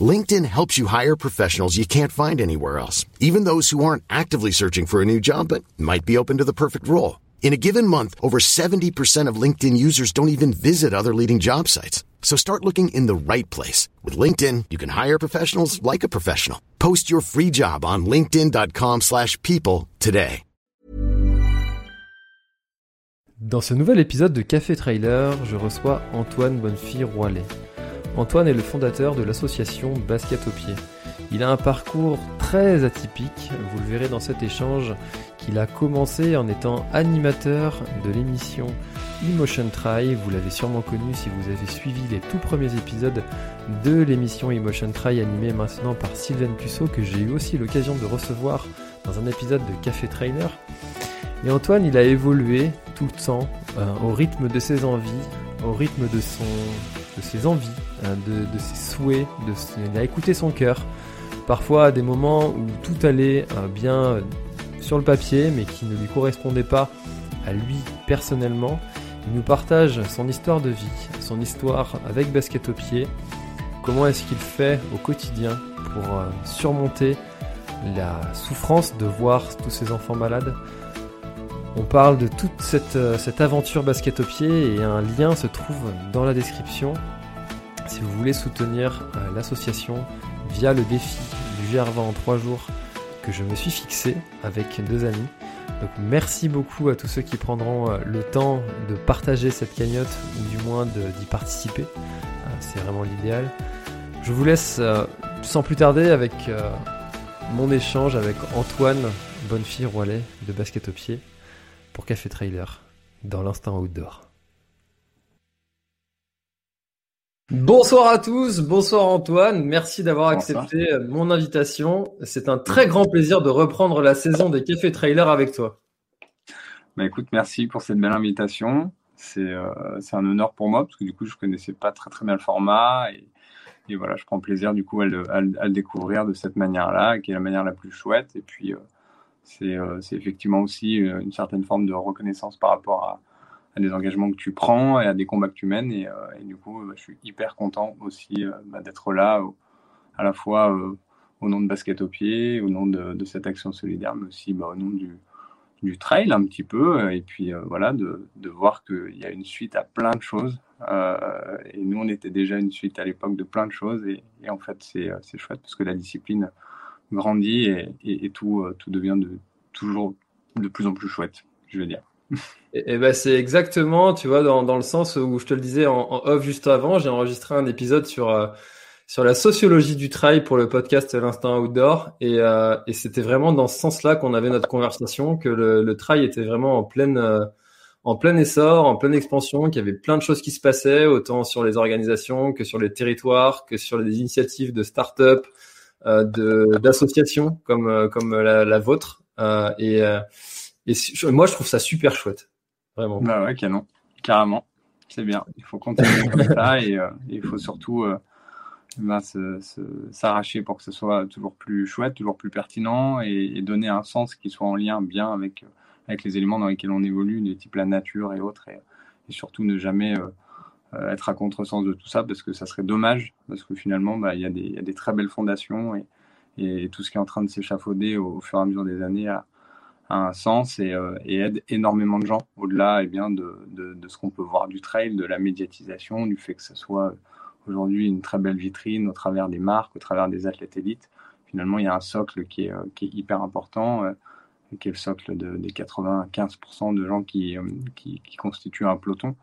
LinkedIn helps you hire professionals you can't find anywhere else, even those who aren't actively searching for a new job but might be open to the perfect role. In a given month, over 70% of LinkedIn users don't even visit other leading job sites. So start looking in the right place. With LinkedIn, you can hire professionals like a professional. Post your free job on linkedin.com slash people today. Dans ce nouvel épisode de Café Trailer, je reçois Antoine Bonnefille-Roilet. Antoine est le fondateur de l'association Basket au pied. Il a un parcours très atypique, vous le verrez dans cet échange, qu'il a commencé en étant animateur de l'émission Emotion Try. Vous l'avez sûrement connu si vous avez suivi les tout premiers épisodes de l'émission Emotion Try animée maintenant par Sylvain Puceau que j'ai eu aussi l'occasion de recevoir dans un épisode de Café Trainer. Et Antoine, il a évolué tout le temps euh, au rythme de ses envies, au rythme de, son, de ses envies, hein, de, ses souhaits, de, écouté son cœur. Parfois à des moments où tout allait euh, bien euh, sur le papier, mais qui ne lui correspondait pas à lui personnellement. Il nous partage son histoire de vie, son histoire avec basket au pied, comment est-ce qu'il fait au quotidien pour euh, surmonter la souffrance de voir tous ses enfants malades, on parle de toute euh, cette, aventure basket au pied et un lien se trouve dans la description si vous voulez soutenir euh, l'association via le défi du GR20 en 3 jours que je me suis fixé avec deux amis. Donc merci beaucoup à tous ceux qui prendront euh, le temps de partager cette cagnotte ou du moins d'y participer. C'est vraiment l'idéal. Je vous laisse sans plus tarder avec mon échange avec Antoine Bonnefille-Roilet de Basket au Pied pour Café Trailer dans l'instant outdoor. Bonsoir à tous, bonsoir Antoine, merci d'avoir accepté mon invitation. C'est un très grand plaisir de reprendre la saison des Café Trailer avec toi. Bah écoute, merci pour cette belle invitation. Euh, c'est un honneur pour moi parce que du coup je connaissais pas très très bien le format et, voilà, je prends plaisir du coup à le, à le, découvrir de cette manière-là, qui est la manière la plus chouette. Et puis euh, euh, c'est effectivement aussi euh, une certaine forme de reconnaissance par rapport à, des engagements que tu prends et à des combats que tu mènes. Et, euh, du coup, bah, je suis hyper content aussi bah, d'être là, à la fois au nom de Basket au pied, au nom de, cette action solidaire, mais aussi bah, au nom du, trail un petit peu. Et puis voilà, de, de voir qu'il y a une suite à plein de choses. et nous, on était déjà une suite à l'époque de plein de choses. Et, et en fait, c'est chouette parce que la discipline grandit et, tout, euh, tout devient de, toujours de plus en plus chouette, je veux dire. Et, ben c'est exactement, tu vois, dans, dans, le sens où je te le disais en, off juste avant, j'ai enregistré un épisode sur euh, sur la sociologie du trail pour le podcast L'Instant Outdoor, et, euh, et c'était vraiment dans ce sens-là qu'on avait notre conversation, que le, le trail était vraiment en pleine en plein essor, en pleine expansion, qu'il y avait plein de choses qui se passaient, autant sur les organisations que sur les territoires, que sur les initiatives de start-up, euh, d'associations comme euh, comme la, la vôtre. Euh, et, et moi, je trouve ça super chouette, vraiment. Bah ouais, canon, carrément. C'est bien. Il faut continuer comme ça et, il faut surtout bah, s'arracher pour que ce soit toujours plus chouette, toujours plus pertinent et, donner un sens qui soit en lien bien avec, avec les éléments dans lesquels on évolue, des types la nature et autres, et, et surtout ne jamais euh, être à contresens de tout ça parce que ça serait dommage parce que finalement bah, il y, a des très belles fondations et, tout ce qui est en train de s'échafauder au, fur et à mesure des années a, un sens et, euh, et, aide énormément de gens au-delà et eh bien de, ce qu'on peut voir du trail, de la médiatisation, du fait que ce soit aujourd'hui une très belle vitrine au travers des marques, au travers des athlètes élites. Finalement, il y a un socle qui est, est hyper important, euh, qui est le socle de, des 95% de gens qui constituent un peloton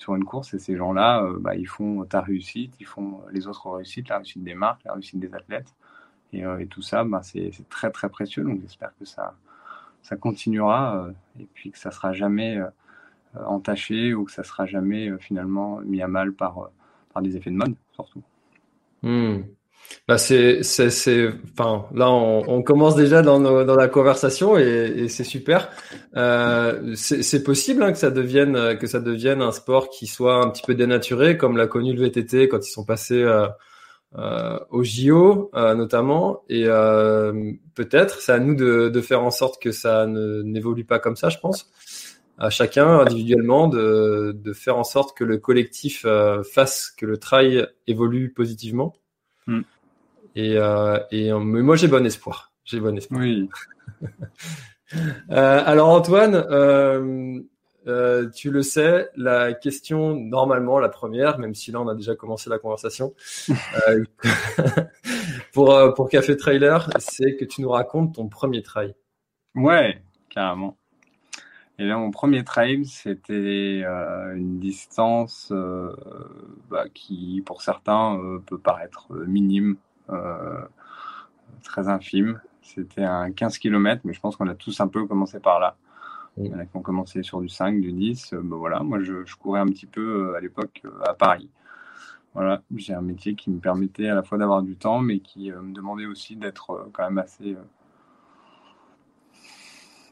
sur une course et ces gens-là, euh, bah, ils font ta réussite, ils font les autres réussites, la réussite des marques, la réussite des athlètes. Et, euh, tout ça, bah, c'est très très précieux. Donc j'espère que ça, ça continuera euh, et puis que ça sera jamais entaché ou que ça sera jamais finalement mis à mal par, par des effets de mode, surtout. Hmm. Bah c'est, enfin, là, on, on commence déjà dans, nos, dans la conversation et, et c'est super. Euh, c'est, possible hein, que ça devienne, que ça devienne un sport qui soit un petit peu dénaturé, comme l'a connu le VTT quand ils sont passés euh, euh, au JO euh, notamment. Et euh, peut-être, c'est à nous de, de faire en sorte que ça n'évolue pas comme ça, je pense. À chacun individuellement de, de faire en sorte que le collectif euh, fasse que le trail évolue positivement. Mm. Et, euh, et mais moi j'ai bon espoir. J'ai bon espoir. Oui. Euh, alors Antoine, euh, euh, tu le sais, la question normalement la première, même si là on a déjà commencé la conversation, euh, pour euh, pour Café Trailer, c'est que tu nous racontes ton premier trail. Ouais, carrément. Et là, mon premier trail, c'était euh, une distance euh, bah, qui, pour certains, euh, peut paraître minime, très infime. C'était un 15 km, mais je pense qu'on a tous un peu commencé par là. Il y en a qui ont commencé sur du 5, du 10. Euh, bah, voilà, moi, je, je courais un petit peu à l'époque à Paris. Voilà, j'ai un métier qui me permettait à la fois d'avoir du temps, mais qui me demandait aussi d'être quand même assez,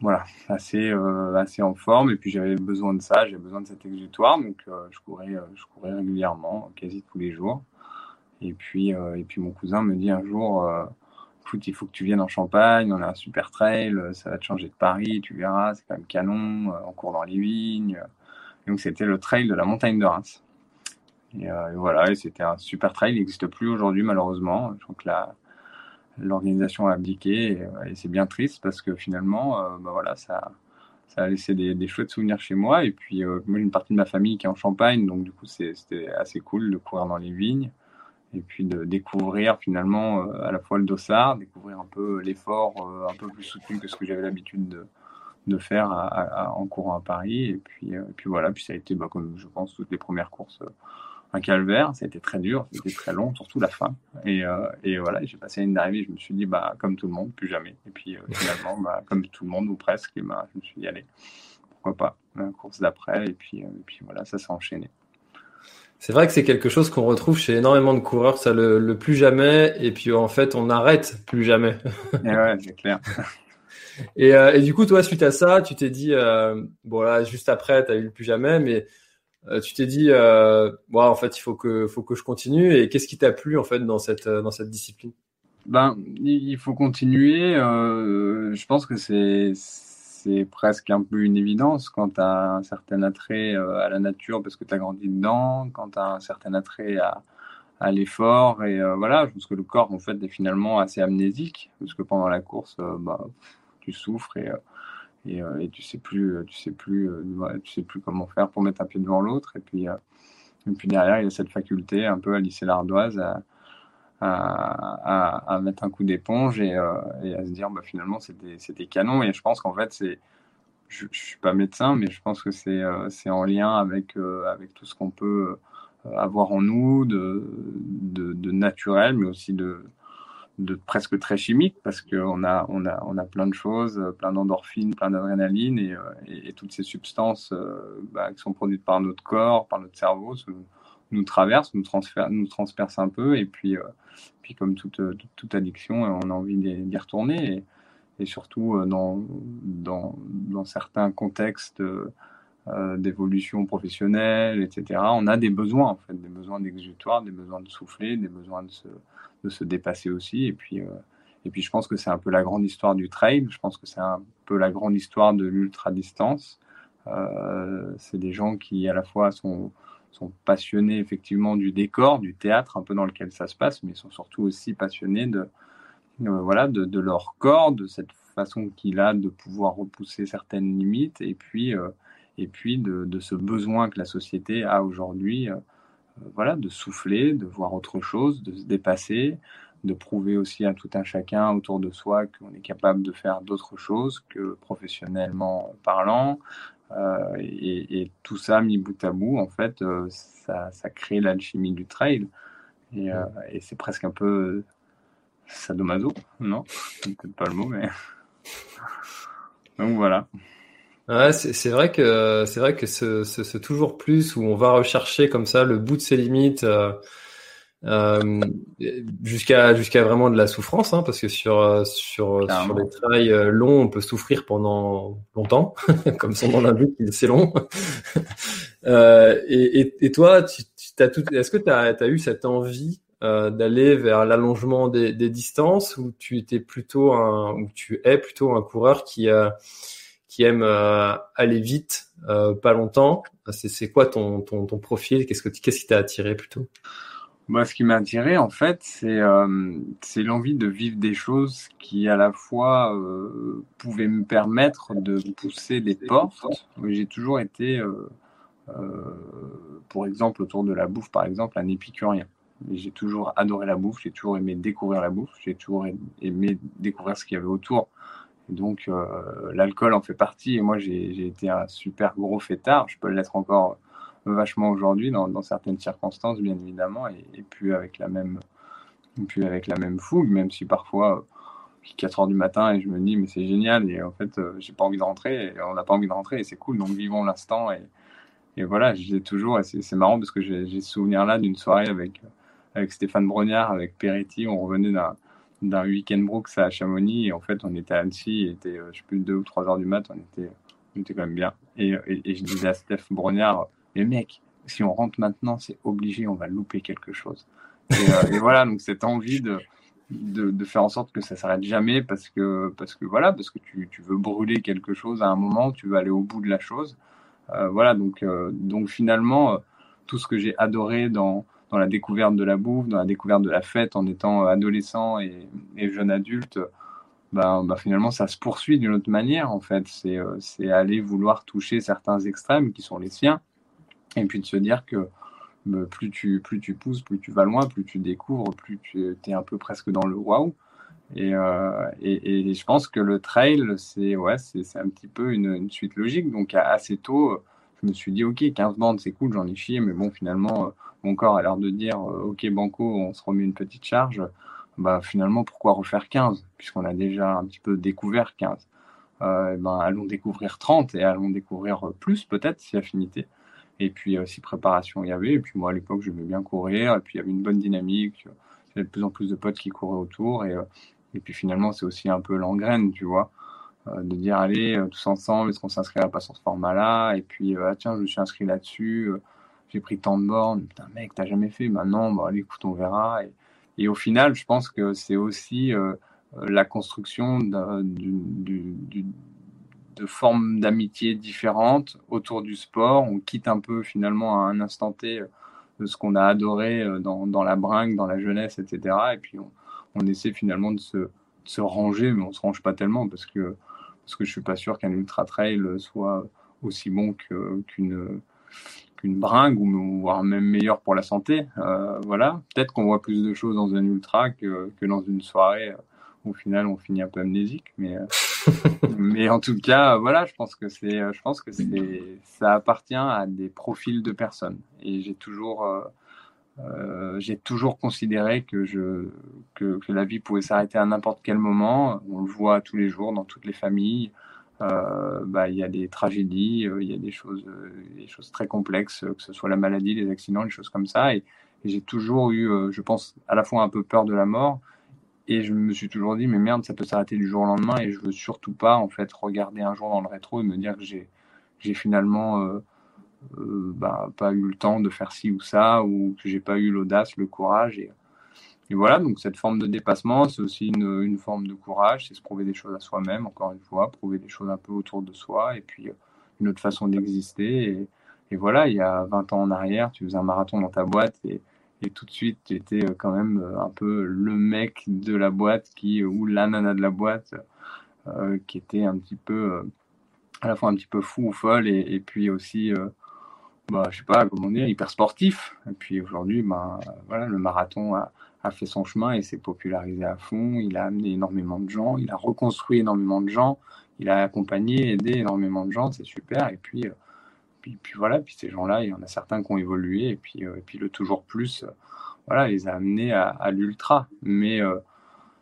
voilà, assez, euh, assez en forme. Et puis j'avais besoin de ça, j'avais besoin de cet exutoire, donc euh, je courais, euh, je courais régulièrement, quasi tous les jours. Et puis, et puis mon cousin me dit un jour, écoute, il faut que tu viennes en Champagne, on a un super trail, ça va te changer de Paris, tu verras, c'est quand même canon, on court dans les vignes. Donc c'était le trail de la montagne de Reims. Et, et voilà, et c'était un super trail, il n'existe plus aujourd'hui malheureusement. Je crois que la, l'organisation a abdiqué et, euh, et c'est bien triste parce que finalement, euh, bah voilà, ça, ça a laissé des, des chouettes souvenirs chez moi. Et puis euh, moi j'ai une partie de ma famille qui est en Champagne, donc du coup c'était assez cool de courir dans les vignes et puis de découvrir finalement à la fois le dossard, découvrir un peu l'effort un peu plus soutenu que ce que j'avais l'habitude de, de faire en courant à Paris. Et puis, puis voilà, puis ça a été, bah, comme je pense, toutes les premières courses, un calvaire. Ça a été très dur, c'était très long, surtout la fin. Et, euh, et voilà, j'ai passé une d'arrivée, je me suis dit, bah, comme tout le monde, plus jamais. Et puis euh, finalement, bah, comme tout le monde ou presque, et bah, je me suis dit, allez, pourquoi pas, la course d'après. Et puis, euh, et puis voilà, ça s'est enchaîné. C'est vrai que c'est quelque chose qu'on retrouve chez énormément de coureurs, ça le, le plus jamais, et puis en fait on arrête plus jamais. Et ouais, c'est clair. Et, euh, et du coup, toi, suite à ça, tu t'es dit, euh, bon là, juste après, tu as eu le plus jamais, mais tu t'es dit, euh, en fait, il faut que, faut que je continue. Et qu'est-ce qui t'a plu en fait dans cette, euh, dans cette discipline? Ben, il faut continuer. euh, je pense que c'est c'est presque un peu une évidence quand tu as un certain attrait euh, à la nature parce que tu as grandi dedans, quand tu as un certain attrait à, à l'effort. Et euh, voilà, je pense que le corps, en fait, est finalement assez amnésique parce que pendant la course, euh, bah, tu souffres et, euh, et, euh, et tu sais plus, tu sais plus, euh, tu sais plus comment faire pour mettre un pied devant l'autre. Et puis, euh, et puis derrière, il y a cette faculté un peu à lisser l'ardoise, à, à, à, mettre un coup d'éponge et, euh, à se dire bah, finalement c'était canon et je pense qu'en fait c'est je, je suis pas médecin mais je pense que c'est euh, en lien avec euh, avec tout ce qu'on peut euh, avoir en nous de, de naturel mais aussi de de presque très chimique parce qu'on a on a on a plein de choses plein d'endorphines plein d'adrénaline et, euh, et, et toutes ces substances euh, bah, qui sont produites par notre corps par notre cerveau nous traversent nous nous transpercent un peu et puis euh, puis comme toute, toute, addiction, euh, on a envie d'y retourner. Et, et surtout dans, dans, dans certains contextes d'évolution professionnelle, etc., on a des besoins, en fait, des besoins d'exutoire, des besoins de souffler, des besoins de se, de se dépasser aussi. Et puis, euh, et puis je pense que c'est un peu la grande histoire du trail, je pense que c'est un peu la grande histoire de l'ultra-distance. Euh, c'est des gens qui à la fois sont sont passionnés effectivement du décor, du théâtre, un peu dans lequel ça se passe, mais sont surtout aussi passionnés de, euh, voilà, de, de, leur corps, de cette façon qu'il a de pouvoir repousser certaines limites, et puis, euh, et puis de, de, ce besoin que la société a aujourd'hui, euh, voilà, de souffler, de voir autre chose, de se dépasser, de prouver aussi à tout un chacun autour de soi qu'on est capable de faire d'autres choses que professionnellement parlant, euh, et, et, tout ça mis bout à bout, en fait, euh, ça, ça, crée l'alchimie du trail. Et, euh, et c'est presque un peu sadomaso, non? C'est peut-être pas le mot, mais. Donc voilà. Ouais, c'est vrai que c'est vrai que ce, ce, ce, toujours plus où on va rechercher comme ça le bout de ses limites, euh, euh, jusqu'à jusqu'à vraiment de la souffrance, hein, parce que sur sur sur les trails longs, on peut souffrir pendant longtemps, comme son nom l'indique, c'est long. euh, et, et, et, toi, tu, tu as tout, est-ce que tu as, as, eu cette envie euh, d'aller vers l'allongement des, des, distances, ou tu étais plutôt un, ou tu es plutôt un coureur qui a qui aime euh, aller vite, euh, pas longtemps. C'est quoi ton, ton, profil? Qu'est-ce que qu'est-ce qui t'a attiré plutôt? Moi, ce qui m'a attiré, en fait, c'est euh, l'envie de vivre des choses qui, à la fois, euh, pouvaient me permettre de pousser des portes. J'ai toujours été, euh, pour exemple, autour de la bouffe, par exemple, un épicurien. J'ai toujours adoré la bouffe, j'ai toujours aimé découvrir la bouffe, j'ai toujours aimé découvrir ce qu'il y avait autour donc, euh, l'alcool en fait partie. Et moi, j'ai été un super gros fêtard. Je peux l'être encore vachement aujourd'hui dans, certaines circonstances, bien évidemment, et, et, puis avec la même, puis avec la même fougue, même si parfois, 4 heures du matin, et je me dis, mais c'est génial, et en fait, euh, j'ai pas envie de rentrer, et on n'a pas envie de rentrer, et c'est cool, donc vivons l'instant. Et, et voilà, j'ai toujours, c'est marrant parce que j'ai ce souvenir-là d'une soirée avec, avec Stéphane Brognard, avec Peretti, on revenait d'un d'un week-end Brooks à Chamonix. Et en fait, on était à Annecy, il était, euh, je sais plus, 2 ou 3 heures du mat, on était, on était quand même bien. Et, et, je disais à Steph Brognard, mais mec, si on rentre maintenant, c'est obligé, on va louper quelque chose. Et, euh, et voilà, donc cette envie de, de, faire en sorte que ça s'arrête jamais parce que, parce que voilà, parce que tu, tu, veux brûler quelque chose à un moment, tu veux aller au bout de la chose. Euh, voilà, donc, euh, donc finalement, tout ce que j'ai adoré dans, dans la découverte de la bouffe, dans la découverte de la fête en étant adolescent et, jeune adulte, ben, ben, finalement ça se poursuit d'une autre manière en fait. C'est euh, aller vouloir toucher certains extrêmes qui sont les siens et puis de se dire que ben, plus, tu, plus pousses, plus tu vas loin, plus tu découvres, plus tu es un peu presque dans le waouh. Et, euh, je pense que le trail, c'est c'est un petit peu une, une, suite logique. Donc assez tôt, je me suis dit, ok, 15 bandes, c'est cool, j'en ai chié, mais bon, finalement, mon corps a l'air de dire euh, ok banco on se remet une petite charge bah finalement pourquoi refaire 15 puisqu'on a déjà un petit peu découvert 15 euh, ben, allons découvrir 30 et allons découvrir plus peut-être si affinité. Et puis euh, si préparation il y avait et puis moi à l'époque je voulais bien courir et puis il y avait une bonne dynamique il y avait de plus en plus de potes qui couraient autour et, euh, et puis finalement c'est aussi un peu l'engraine tu vois de dire allez tous ensemble est-ce qu'on s'inscrit à pas sur ce format là et puis ah tiens je me suis inscrit là-dessus j'ai pris tant de bornes, putain mec, t'as jamais fait, maintenant, bah, allez, écoute, on verra. Et, au final, je pense que c'est aussi euh, la construction de, formes d'amitié différentes autour du sport. On quitte un peu finalement à un instant T de ce qu'on a adoré euh, dans, la bringue, dans la jeunesse, etc. Et puis on, essaie finalement de se, ranger, mais on se range pas tellement parce que, parce que je suis pas sûr qu'un ultra trail soit aussi bon qu'une qu'une bringue ou voire même meilleur pour la santé. Euh, voilà, peut-être qu'on voit plus de choses dans un ultra que, que dans une soirée où au final on finit un peu amnésique, mais euh, mais en tout cas, voilà, je pense que c'est, je pense que c'est, ça appartient à des profils de personnes et j'ai toujours euh, euh, j'ai toujours considéré que, je, que, que la vie pouvait s'arrêter à n'importe quel moment. On le voit tous les jours dans toutes les familles. Euh, bah, il y a des tragédies, euh, il y a des choses, euh, des choses très complexes, que ce soit la maladie, les accidents, les choses comme ça. Et, j'ai toujours eu, je pense, à la fois un peu peur de la mort. Et je me suis toujours dit, mais merde, ça peut s'arrêter du jour au lendemain. Et je veux surtout pas, en fait, regarder un jour dans le rétro et me dire que j'ai, j'ai finalement bah, pas eu le temps de faire ci ou ça, ou que j'ai pas eu l'audace, le courage. Et voilà, donc cette forme de dépassement, c'est aussi une, une, forme de courage, c'est se prouver des choses à soi-même, encore une fois, prouver des choses un peu autour de soi, et puis euh, une autre façon d'exister. Et, et, voilà, il y a 20 ans en arrière, tu faisais un marathon dans ta boîte, et, et tout de suite, tu étais euh, quand même euh, un peu le mec de la boîte, qui ou la nana de la boîte, qui était un petit peu, à la fois un petit peu fou ou folle, et, puis aussi... Euh, bah, je sais pas comment dire, hyper sportif. Et puis aujourd'hui, bah, voilà, le marathon a, a fait son chemin et s'est popularisé à fond. Il a amené énormément de gens, il a reconstruit énormément de gens, il a accompagné, aidé énormément de gens, c'est super. Et puis, euh, puis, voilà, puis ces gens-là, il y en a certains qui ont évolué et puis, euh, puis le toujours plus, euh, voilà, les a amenés à, l'ultra. Mais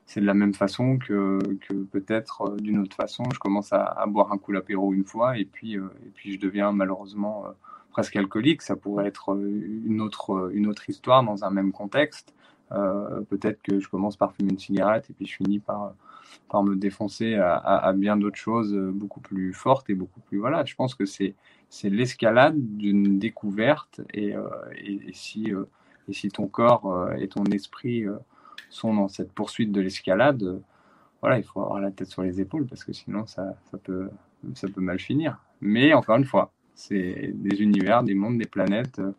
c'est de la même façon que, que peut-être d'une autre façon, je commence à, à boire un coup l'apéro une fois et puis, et puis je deviens malheureusement presque alcoolique, ça pourrait être une autre, une autre histoire dans un même contexte. Peut-être que je commence par fumer une cigarette et puis je finis par, par me défoncer à, bien d'autres choses beaucoup plus fortes et beaucoup plus. Voilà, je pense que c'est l'escalade d'une découverte et, et, si, et si ton corps et ton esprit sont dans cette poursuite de l'escalade, voilà, il faut avoir la tête sur les épaules parce que sinon ça, ça, peut, ça peut mal finir. Mais encore une fois, c'est des univers, des mondes, des planètes euh,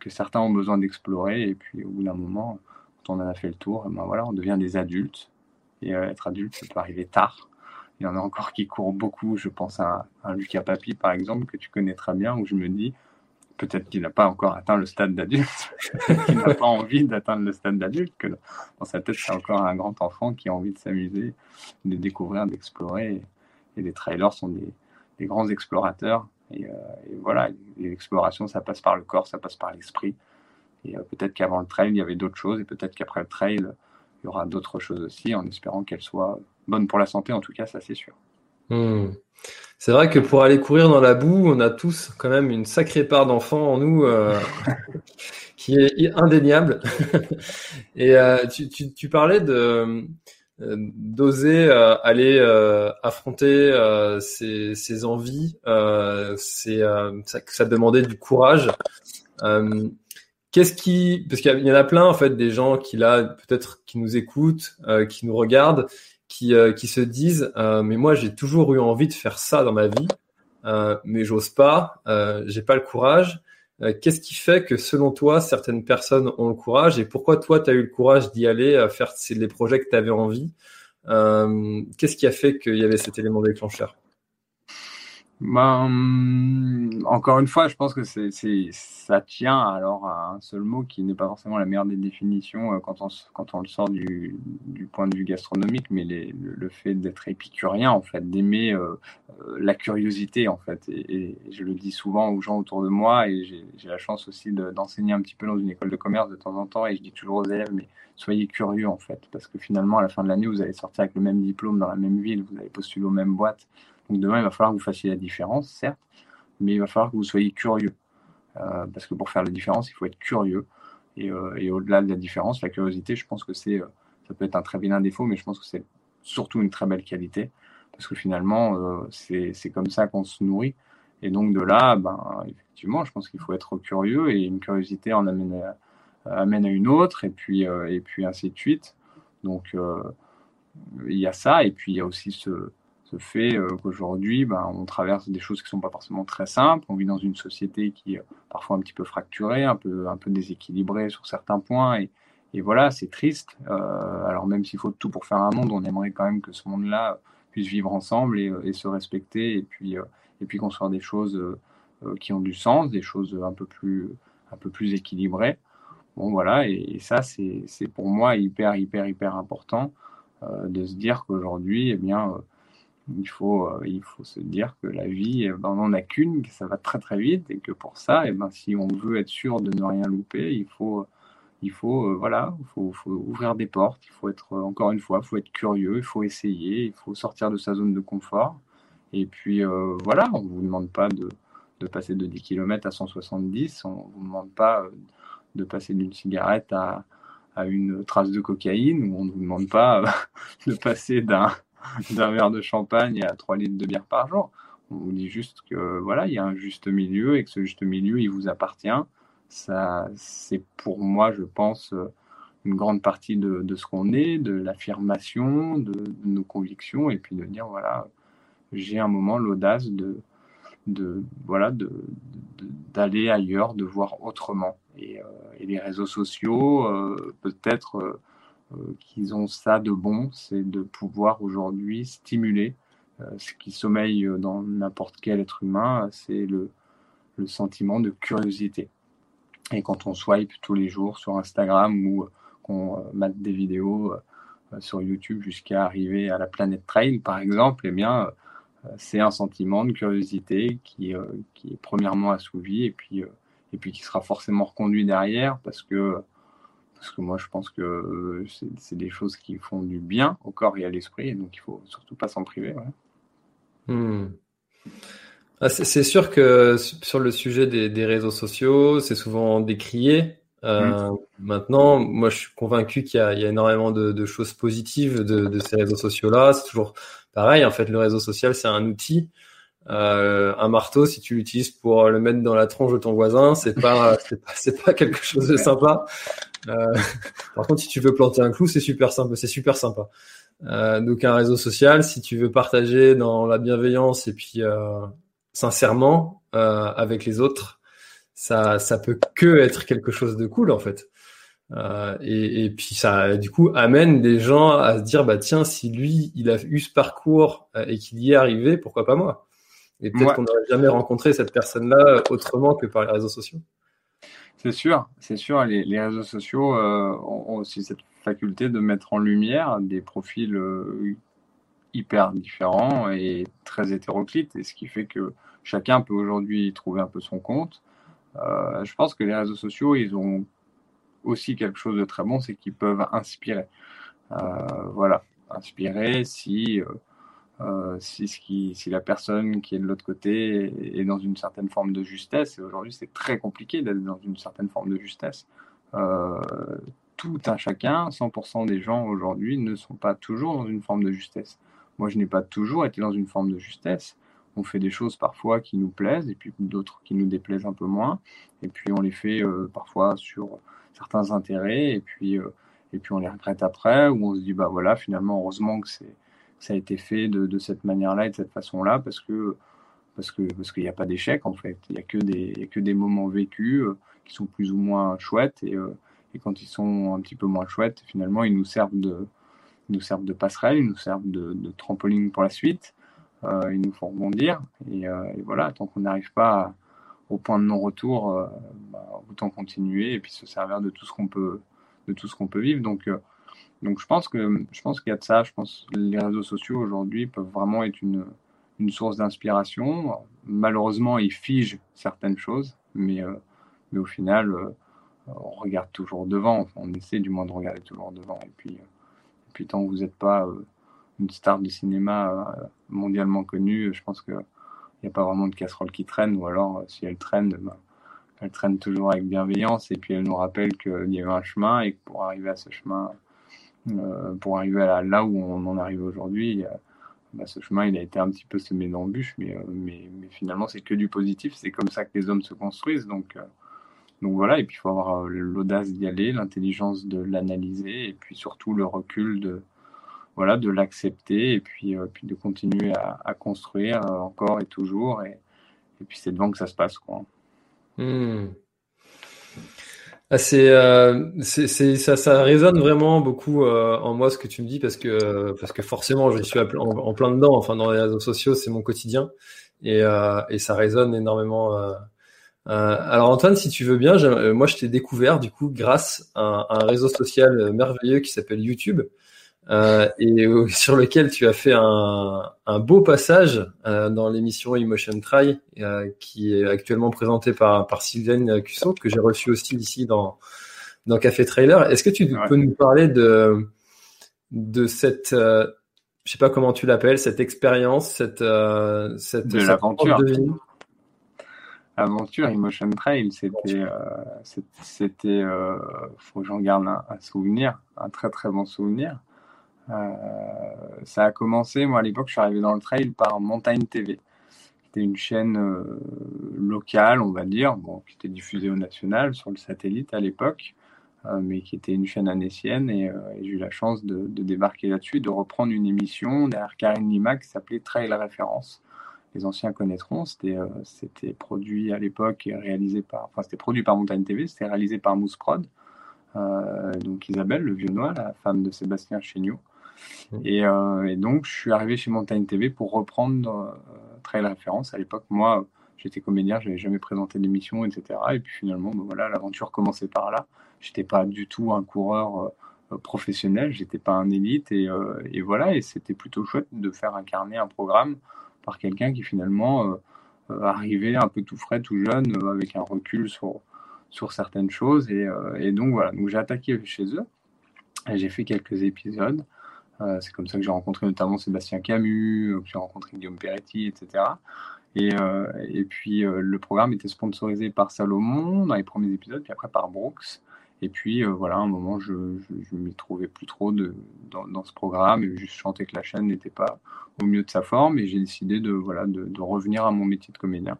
que certains ont besoin d'explorer. Et puis au bout d'un moment, quand on en a fait le tour, ben voilà, on devient des adultes. Et euh, être adulte, ça peut arriver tard. Il y en a encore qui courent beaucoup. Je pense à, à Lucas Papi, par exemple, que tu connais très bien, où je me dis, peut-être qu'il n'a pas encore atteint le stade d'adulte, qu'il n'a pas envie d'atteindre le stade d'adulte, que dans sa tête, c'est encore un grand enfant qui a envie de s'amuser, de découvrir, d'explorer. Et les trailers sont des, grands explorateurs. Euh, et, voilà, l'exploration, ça passe par le corps, ça passe par l'esprit. Et euh, peut-être qu'avant le trail, il y avait d'autres choses, et peut-être qu'après le trail, il y aura d'autres choses aussi, en espérant qu'elles soient bonnes pour la santé, en tout cas, ça c'est sûr. Hmm. C'est vrai que pour aller courir dans la boue, on a tous quand même une sacrée part d'enfants en nous euh, qui est indéniable. Et euh, tu, parlais de d'oser aller affronter ses, envies, c'est ça, demandait du courage. Qu'est-ce qui, parce qu'il y en a plein en fait des gens qui là peut-être qui nous écoutent, qui nous regardent qui, euh, qui se disent euh, mais moi j'ai toujours eu envie de faire ça dans ma vie, euh, mais j'ose pas, j'ai pas le courage. Qu'est-ce qui fait que selon toi certaines personnes ont le courage et pourquoi toi tu as eu le courage d'y aller faire les projets que tu avais envie Qu'est-ce qui a fait qu'il y avait cet élément déclencheur? Ben, encore une fois, je pense que c'est, ça tient alors à un seul mot qui n'est pas forcément la meilleure des définitions euh, quand on, quand on le sort du, du point de vue gastronomique, mais les, le, fait d'être épicurien, en fait, d'aimer euh, euh, la curiosité, en fait. Et, je le dis souvent aux gens autour de moi, et j'ai, la chance aussi d'enseigner un petit peu dans une école de commerce de temps en temps, et je dis toujours aux élèves, mais soyez curieux, en fait, parce que finalement, à la fin de l'année, vous allez sortir avec le même diplôme dans la même ville, vous allez postuler aux mêmes boîtes donc demain, il va falloir que vous fassiez la différence, certes, mais il va falloir que vous soyez curieux. Euh, parce que pour faire la différence, il faut être curieux. Et, euh, au-delà de la différence, la curiosité, je pense que c'est, euh, ça peut être un très vilain défaut, mais je pense que c'est surtout une très belle qualité. Parce que finalement, c'est, comme ça qu'on se nourrit. Et donc de là, ben, effectivement, je pense qu'il faut être curieux et une curiosité en amène à, amène à une autre, et puis, et puis ainsi de suite. Donc il y a ça, et puis il y a aussi ce, ce fait euh, qu'aujourd'hui, ben, on traverse des choses qui ne sont pas forcément très simples. On vit dans une société qui est parfois un petit peu fracturée, un peu, un peu déséquilibrée sur certains points. Et, et voilà, c'est triste. Euh, alors même s'il faut tout pour faire un monde, on aimerait quand même que ce monde-là puisse vivre ensemble et, et, se respecter et puis, euh, et puis construire des choses qui ont du sens, des choses un peu plus, un peu plus équilibrées. Bon voilà, et, ça c'est pour moi hyper, hyper, hyper important de se dire qu'aujourd'hui, eh bien, il faut, euh, il faut se dire que la vie, eh ben, on n'en a qu'une, que ça va très très vite et que pour ça, eh ben, si on veut être sûr de ne rien louper, il faut, il faut, euh, voilà, il faut, faut, ouvrir des portes, il faut être, encore une fois, il faut être curieux, il faut essayer, il faut sortir de sa zone de confort. Et puis euh, voilà, on ne vous demande pas de, de, passer de 10 km à 170, on ne vous demande pas de passer d'une cigarette à, à une trace de cocaïne, ou on ne vous demande pas de passer d'un d'un verre de champagne à 3 litres de bière par jour. On vous dit juste que voilà, il y a un juste milieu et que ce juste milieu, il vous appartient. Ça, c'est pour moi, je pense, une grande partie de, ce qu'on est, de l'affirmation, de, nos convictions, et puis de dire voilà, j'ai un moment l'audace de, voilà, d'aller ailleurs, de voir autrement. Et, euh, les réseaux sociaux, euh, peut-être euh, qu'ils ont ça de bon, c'est de pouvoir aujourd'hui stimuler euh, ce qui sommeille dans n'importe quel être humain, c'est le, sentiment de curiosité. Et quand on swipe tous les jours sur Instagram ou qu'on euh, mate des vidéos sur YouTube jusqu'à arriver à la planète Trail, par exemple, eh bien, c'est un sentiment de curiosité qui, qui est premièrement assouvi et puis, et puis qui sera forcément reconduit derrière parce que parce que moi, je pense que euh, c'est des choses qui font du bien au corps et à l'esprit, et donc il faut surtout pas s'en priver. Hmm. Ah, c'est sûr que sur le sujet des, réseaux sociaux, c'est souvent décrié. Euh, mm. Maintenant, moi, je suis convaincu qu'il y, a énormément de, choses positives de, ces réseaux sociaux-là. C'est toujours pareil. En fait, le réseau social, c'est un outil. Euh, un marteau, si tu l'utilises pour le mettre dans la tronche de ton voisin, c'est pas, c'est pas, quelque chose de sympa. Euh, par contre, si tu veux planter un clou, c'est super sympa. C'est super sympa. donc, un réseau social, si tu veux partager dans la bienveillance et puis sincèrement euh, avec les autres, ça ça peut que être quelque chose de cool en fait. Euh, et, puis ça du coup amène des gens à se dire bah tiens si lui il a eu ce parcours euh, et qu'il y est arrivé pourquoi pas moi? Et peut-être qu'on n'aurait jamais rencontré cette personne là autrement que par les réseaux sociaux c'est sûr c'est sûr les, réseaux sociaux ont aussi cette faculté de mettre en lumière des profils hyper différents et très hétéroclites et ce qui fait que chacun peut aujourd'hui trouver un peu son compte. Euh, je pense que les réseaux sociaux, ils ont aussi quelque chose de très bon, c'est qu'ils peuvent inspirer. Euh, voilà, inspirer si, euh, si, la personne qui est de l'autre côté est dans une certaine forme de justesse. Et aujourd'hui, c'est très compliqué d'être dans une certaine forme de justesse. tout un chacun, 100% des gens aujourd'hui ne sont pas toujours dans une forme de justesse. Moi, je n'ai pas toujours été dans une forme de justesse on fait des choses parfois qui nous plaisent et puis d'autres qui nous déplaisent un peu moins. Et puis on les fait euh, parfois sur certains intérêts et puis, euh, et puis on les regrette après ou on se dit bah voilà finalement heureusement que c'est ça a été fait de, cette manière-là et de cette façon-là parce que parce que parce qu'il n'y a pas d'échec en fait. Il n'y a que des que des moments vécus euh, qui sont plus ou moins chouettes et, et quand ils sont un petit peu moins chouettes finalement ils nous servent de nous servent de passerelle, ils nous servent de, de trampoline pour la suite. Euh, il nous faut rebondir. Euh, et, voilà, tant qu'on n'arrive pas au point de non-retour, euh, bah, autant continuer et puis se servir de tout ce qu'on peut, de tout ce qu'on peut vivre. Donc, donc je pense que je pense qu'il y a de ça. Je pense que les réseaux sociaux aujourd'hui peuvent vraiment être une, source d'inspiration. Malheureusement, ils figent certaines choses, mais, mais au final, on regarde toujours devant. on essaie du moins de regarder toujours devant. Et puis, et puis tant que vous n'êtes pas une star du cinéma euh, mondialement connue, je pense qu'il n'y a pas vraiment de casserole qui traîne, ou alors euh, si elle traîne, ben, elle traîne toujours avec bienveillance, et puis elle nous rappelle qu'il y a eu un chemin, et que pour arriver à ce chemin, euh, pour arriver à là où on en arrive aujourd'hui, ben, ce chemin il a été un petit peu semé d'embûches, mais, mais, mais, finalement c'est que du positif, c'est comme ça que les hommes se construisent, donc, donc voilà, et puis il faut avoir l'audace d'y aller, l'intelligence de l'analyser, et puis surtout le recul de voilà, de l'accepter et puis, euh, puis de continuer à, construire euh, encore et toujours. Et, et puis c'est devant que ça se passe. Quoi. Hmm. Ah, c'est, euh, ça, ça résonne vraiment beaucoup en moi ce que tu me dis parce que, parce que forcément je suis en, plein dedans. Enfin, dans les réseaux sociaux, c'est mon quotidien et, et ça résonne énormément. alors Antoine, si tu veux bien, moi je t'ai découvert du coup grâce à un réseau social merveilleux qui s'appelle YouTube. Euh, et sur lequel tu as fait un, un beau passage euh, dans l'émission Emotion Try, euh, qui est actuellement présentée par, par Sylvaine Cusson, que j'ai reçu aussi ici dans, dans Café Trailer. Est-ce que tu peux nous parler de, de cette, euh, je sais pas comment tu l'appelles, cette expérience, cette, euh, cette, de l'aventure. Aventure Emotion Trail, c'était, c'était, faut que j'en garde un, un souvenir, un très très bon souvenir. Euh, ça a commencé, moi à l'époque, je suis arrivé dans le trail par Montagne TV. C'était une chaîne euh, locale, on va dire, qui était diffusée au national sur le satellite à l'époque, euh, mais qui était une chaîne anécienne. Et, j'ai eu la chance de, débarquer là-dessus, de reprendre une émission derrière Karine Lima qui s'appelait Trail Référence les anciens connaîtront. C'était c'était produit à l'époque et réalisé par, enfin c'était produit par Montagne TV, c'était réalisé par Mousse Prod. donc Isabelle, le vieux noir, la femme de Sébastien Chéniaud. Mm. Euh, et, donc, je suis arrivé chez Montagne TV pour reprendre euh, Trail Référence. À l'époque, moi, j'étais comédien, je n'avais jamais présenté d'émission, etc. Et puis finalement, ben voilà, l'aventure commençait par là. Je n'étais pas du tout un coureur euh, professionnel, j'étais pas un élite. Et, et voilà, et c'était plutôt chouette de faire incarner un programme par quelqu'un qui finalement arrivait un peu tout frais, tout jeune, avec un recul sur, sur certaines choses. Et, et donc voilà, donc j'ai attaqué chez eux. J'ai fait quelques épisodes. C'est comme ça que j'ai rencontré notamment Sébastien Camus, que j'ai rencontré Guillaume Peretti, etc. Et, et puis le programme était sponsorisé par Salomon dans les premiers épisodes, puis après par Brooks. Et puis voilà, à un moment, je ne m'y trouvais plus trop de, dans, dans, ce programme et je sentais que la chaîne n'était pas au mieux de sa forme et j'ai décidé de, voilà, de, revenir à mon métier de comédien.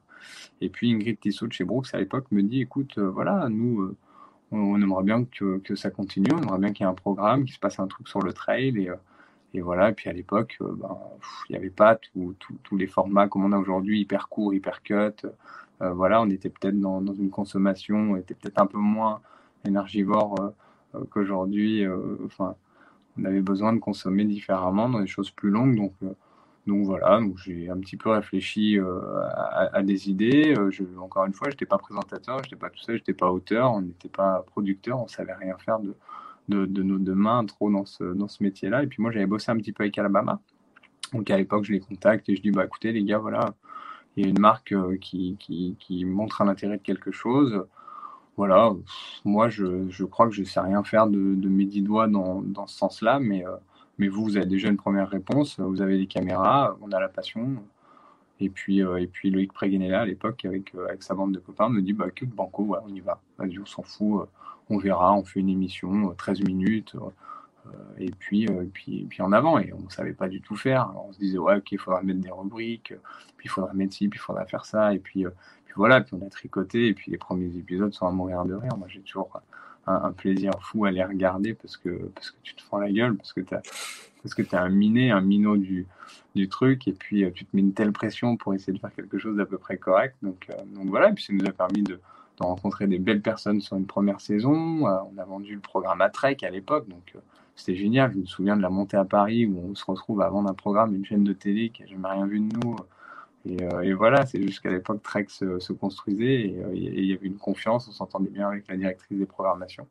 Et puis Ingrid Tissot de chez Brooks à l'époque me dit écoute, voilà, nous, on, aimerait bien que, que, ça continue, on aimerait bien qu'il y ait un programme, qu'il se passe un truc sur le trail. Et, euh, et voilà, et puis à l'époque, euh, ben, il n'y avait pas tous les formats comme on a aujourd'hui, hyper court, hyper cut. Euh, voilà, on était peut-être dans, dans, une consommation, on était peut-être un peu moins énergivore qu'aujourd'hui. enfin, on avait besoin de consommer différemment dans des choses plus longues. Donc, donc voilà, donc j'ai un petit peu réfléchi euh, à, des idées. Euh, encore une fois, je n'étais pas présentateur, je n'étais pas tout seul, je n'étais pas auteur, on n'était pas producteur, on savait rien faire de, de, nos deux mains trop dans ce, dans ce métier-là. Et puis moi, j'avais bossé un petit peu avec Alabama. Donc à l'époque, je les contacte et je dis, bah écoutez les gars, voilà, il y a une marque euh, qui, qui, qui montre un intérêt de quelque chose. Voilà, moi, je, je crois que je ne sais rien faire de, de mes dix doigts dans, dans ce sens-là, mais... Mais vous, vous avez déjà une première réponse, vous avez des caméras, on a la passion. Et puis, euh, et puis Loïc Préguenella, à l'époque, avec, euh, avec sa bande de copains, me dit bah, que Banco, on y va. Vas-y, on s'en fout, euh, on verra, on fait une émission, 13 minutes, et, puis, puis, puis en avant. Et on ne savait pas du tout faire. on se disait, ouais, ok, il faudra mettre des rubriques, puis il faudra mettre ci, puis il faudra faire ça. Et puis, puis voilà, puis on a tricoté, et puis les premiers épisodes sont à mourir de rire. Moi, j'ai toujours un, plaisir fou à les regarder parce que, parce que tu te fends la gueule, parce que tu parce que es un miné, un minot du, du truc, et puis euh, tu te mets une telle pression pour essayer de faire quelque chose d'à peu près correct. Donc, euh, donc voilà, et puis ça nous a permis de, de, rencontrer des belles personnes sur une première saison. Euh, on a vendu le programme à Trek à l'époque, donc c'était génial. Je me souviens de la montée à Paris où on se retrouve à vendre un programme, une chaîne de télé qui n'a jamais rien vu de nous. Euh, et, voilà, c'est juste qu'à l'époque, Trek se, construisait euh, et il y avait une confiance, on s'entendait bien avec la directrice des programmations.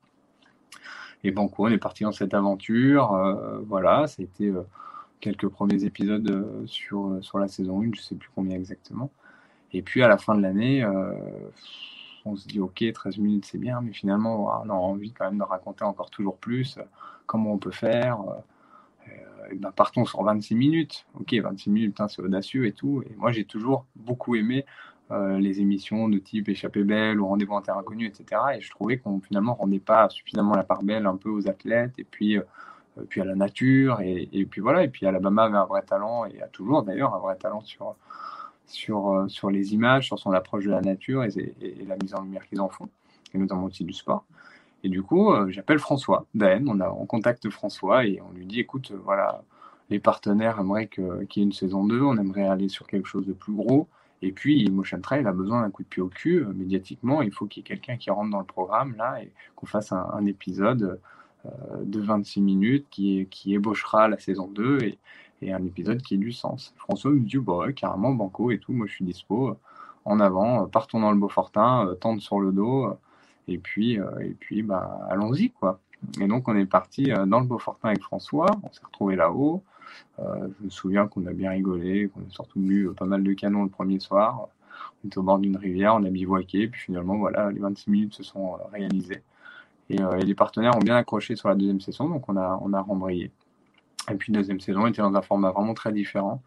Et bon, on est parti dans cette aventure. Euh, voilà, ça a été quelques premiers épisodes sur, sur la saison 1, je ne sais plus combien exactement. Et puis à la fin de l'année, on se dit ok, 13 minutes c'est bien, mais finalement on a envie quand même de raconter encore toujours plus, comment on peut faire. Ben, partons sur 26 minutes. Ok, 26 minutes, c'est audacieux et tout. Et moi, j'ai toujours beaucoup aimé euh, les émissions de type Échappée belle ou Rendez-vous en terre inconnue, etc. Et je trouvais qu'on finalement rendait pas suffisamment la part belle un peu aux athlètes et puis, euh, à la nature. Et, puis voilà. Et puis Alabama avait un vrai talent et a toujours d'ailleurs un vrai talent euh, sur les images, sur son approche de la nature et, et la mise en lumière qu'ils en font, et notamment aussi du sport. Et du coup, euh, j'appelle François Daen, on, a, on contacte François et on lui dit écoute, euh, voilà, les partenaires aimeraient qu'il y ait une saison 2, on aimerait aller sur quelque chose de plus gros. Et puis, Motion a besoin d'un coup de pied au cul. Euh, médiatiquement, il faut qu'il y ait quelqu'un qui rentre dans le programme là et qu'on fasse un, épisode de 26 minutes qui, ébauchera la saison 2 et, et, un épisode qui ait du sens. François me dit bah, carrément, banco et tout, moi je suis dispo. En avant, partons dans le Beaufortin, tente sur le dos. Et puis, euh, et puis bah, allons-y, quoi. Et donc, on est parti euh, dans le Beaufortin avec François, on s'est retrouvé là-haut. Euh, je me souviens qu'on a bien rigolé, qu'on a surtout bu pas mal de canons le premier soir. On était au bord d'une rivière, on a bivouaqué, puis finalement, voilà, les 26 minutes se sont réalisées. Et, les partenaires ont bien accroché sur la deuxième saison, donc on a, on a rembrayé. Et puis, deuxième saison était dans un format vraiment très différent,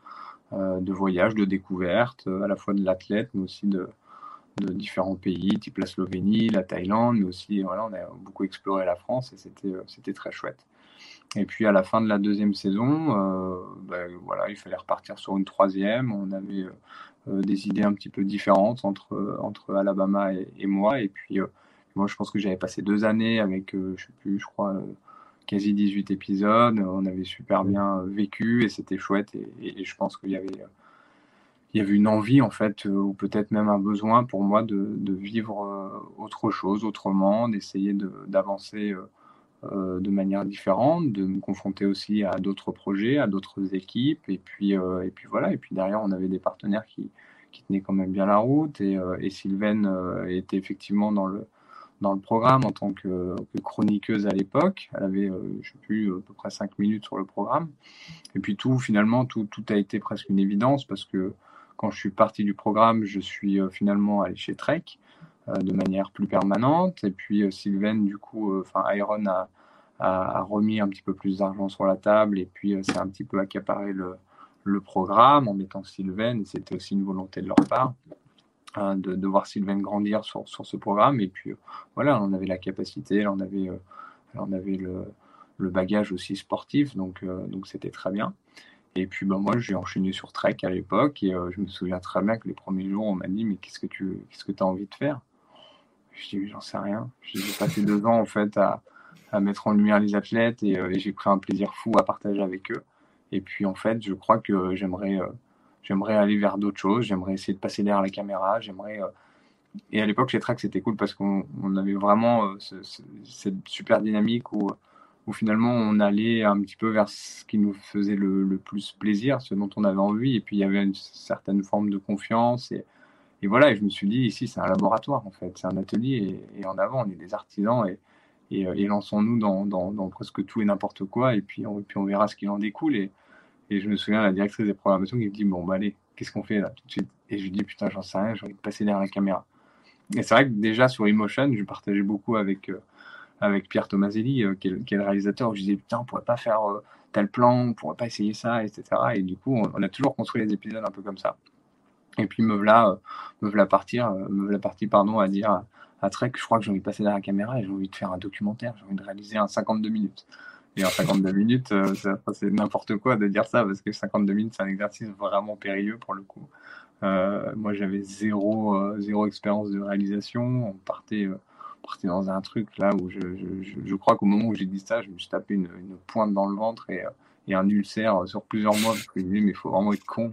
de voyage, de découverte, à la fois de l'athlète, mais aussi de, de différents pays, type la Slovénie, la Thaïlande, mais aussi voilà, on a beaucoup exploré la France et c'était euh, c'était très chouette. Et puis à la fin de la deuxième saison, euh, ben, voilà, il fallait repartir sur une troisième. On avait euh, des idées un petit peu différentes entre entre Alabama et, moi. Et puis moi, je pense que j'avais passé deux années avec, je sais plus, je crois quasi 18 épisodes. On avait super bien vécu et c'était chouette. Et, et, je pense qu'il y avait il y avait une envie en fait, euh, ou peut-être même un besoin pour moi de, vivre euh, autre chose, autrement, d'essayer d'avancer euh, de manière différente, de me confronter aussi à d'autres projets, à d'autres équipes, et puis, et puis voilà. Et puis derrière, on avait des partenaires qui, qui tenaient quand même bien la route, et, et Sylvaine était effectivement dans le dans le programme en tant que, que chroniqueuse à l'époque. Elle avait, je sais plus, à peu près cinq minutes sur le programme. Et puis tout, finalement, tout, tout a été presque une évidence parce que quand je suis parti du programme, je suis euh, finalement allé chez Trek euh, de manière plus permanente. Et puis euh, Sylvain, du coup, enfin Iron a, remis un petit peu plus d'argent sur la table et puis c'est un petit peu accaparé le, programme en mettant Sylvain, c'était aussi une volonté de leur part. Hein, de, voir Sylvain grandir sur, sur, ce programme. Et puis voilà, on avait la capacité, on avait, on avait le, le bagage aussi sportif, donc donc c'était très bien. Et puis bah, moi, j'ai enchaîné sur Trek à l'époque et je me souviens très bien que les premiers jours, on m'a dit mais qu'est-ce que tu qu'est-ce que as envie de faire? Je dis j'en sais rien. J'ai passé deux ans en fait à, à, mettre en lumière les athlètes et, et j'ai pris un plaisir fou à partager avec eux. Et puis en fait, je crois que j'aimerais j'aimerais aller vers d'autres choses, j'aimerais essayer de passer derrière la caméra, j'aimerais. Euh, et à l'époque, chez Track, c'était cool parce qu'on avait vraiment euh, cette super dynamique où, où finalement on allait un petit peu vers ce qui nous faisait le, plus plaisir, ce dont on avait envie, et puis il y avait une certaine forme de confiance. Et, voilà, et je me suis dit, ici, c'est un laboratoire en fait, c'est un atelier, et, en avant, on est des artisans, et, euh, lançons-nous dans, presque tout et n'importe quoi, et puis, on, verra ce qui en découle. Et, et je me souviens, la directrice des programmations qui me dit Bon, bah allez, qu'est-ce qu'on fait là tout de suite? Et je lui dis Putain, j'en sais rien, j'ai envie de passer derrière la caméra. Et c'est vrai que déjà sur Emotion, je partageais beaucoup avec, euh, avec Pierre Tomaselli, euh, qui, est, le réalisateur, où je disais Putain, on pourrait pas faire euh, tel plan, on pourrait pas essayer ça, etc. Et du coup, on, a toujours construit les épisodes un peu comme ça. Et puis me voilà, partir, me voilà partir, pardon, à dire à Trek, je crois que j'ai envie de passer derrière la caméra et j'ai envie de faire un documentaire, j'ai envie de réaliser un 52 minutes. Et en 52 minutes, euh, c'est n'importe quoi de dire ça, parce que 52 minutes, c'est un exercice vraiment périlleux pour le coup. Euh, moi, j'avais zéro, euh, zéro expérience de réalisation. On partait, partait dans un truc là où je, je, crois qu'au moment où j'ai dit ça, je me suis tapé une, une pointe dans le ventre et, et, un ulcère sur plusieurs mois, parce que je me dit, mais il faut vraiment être con.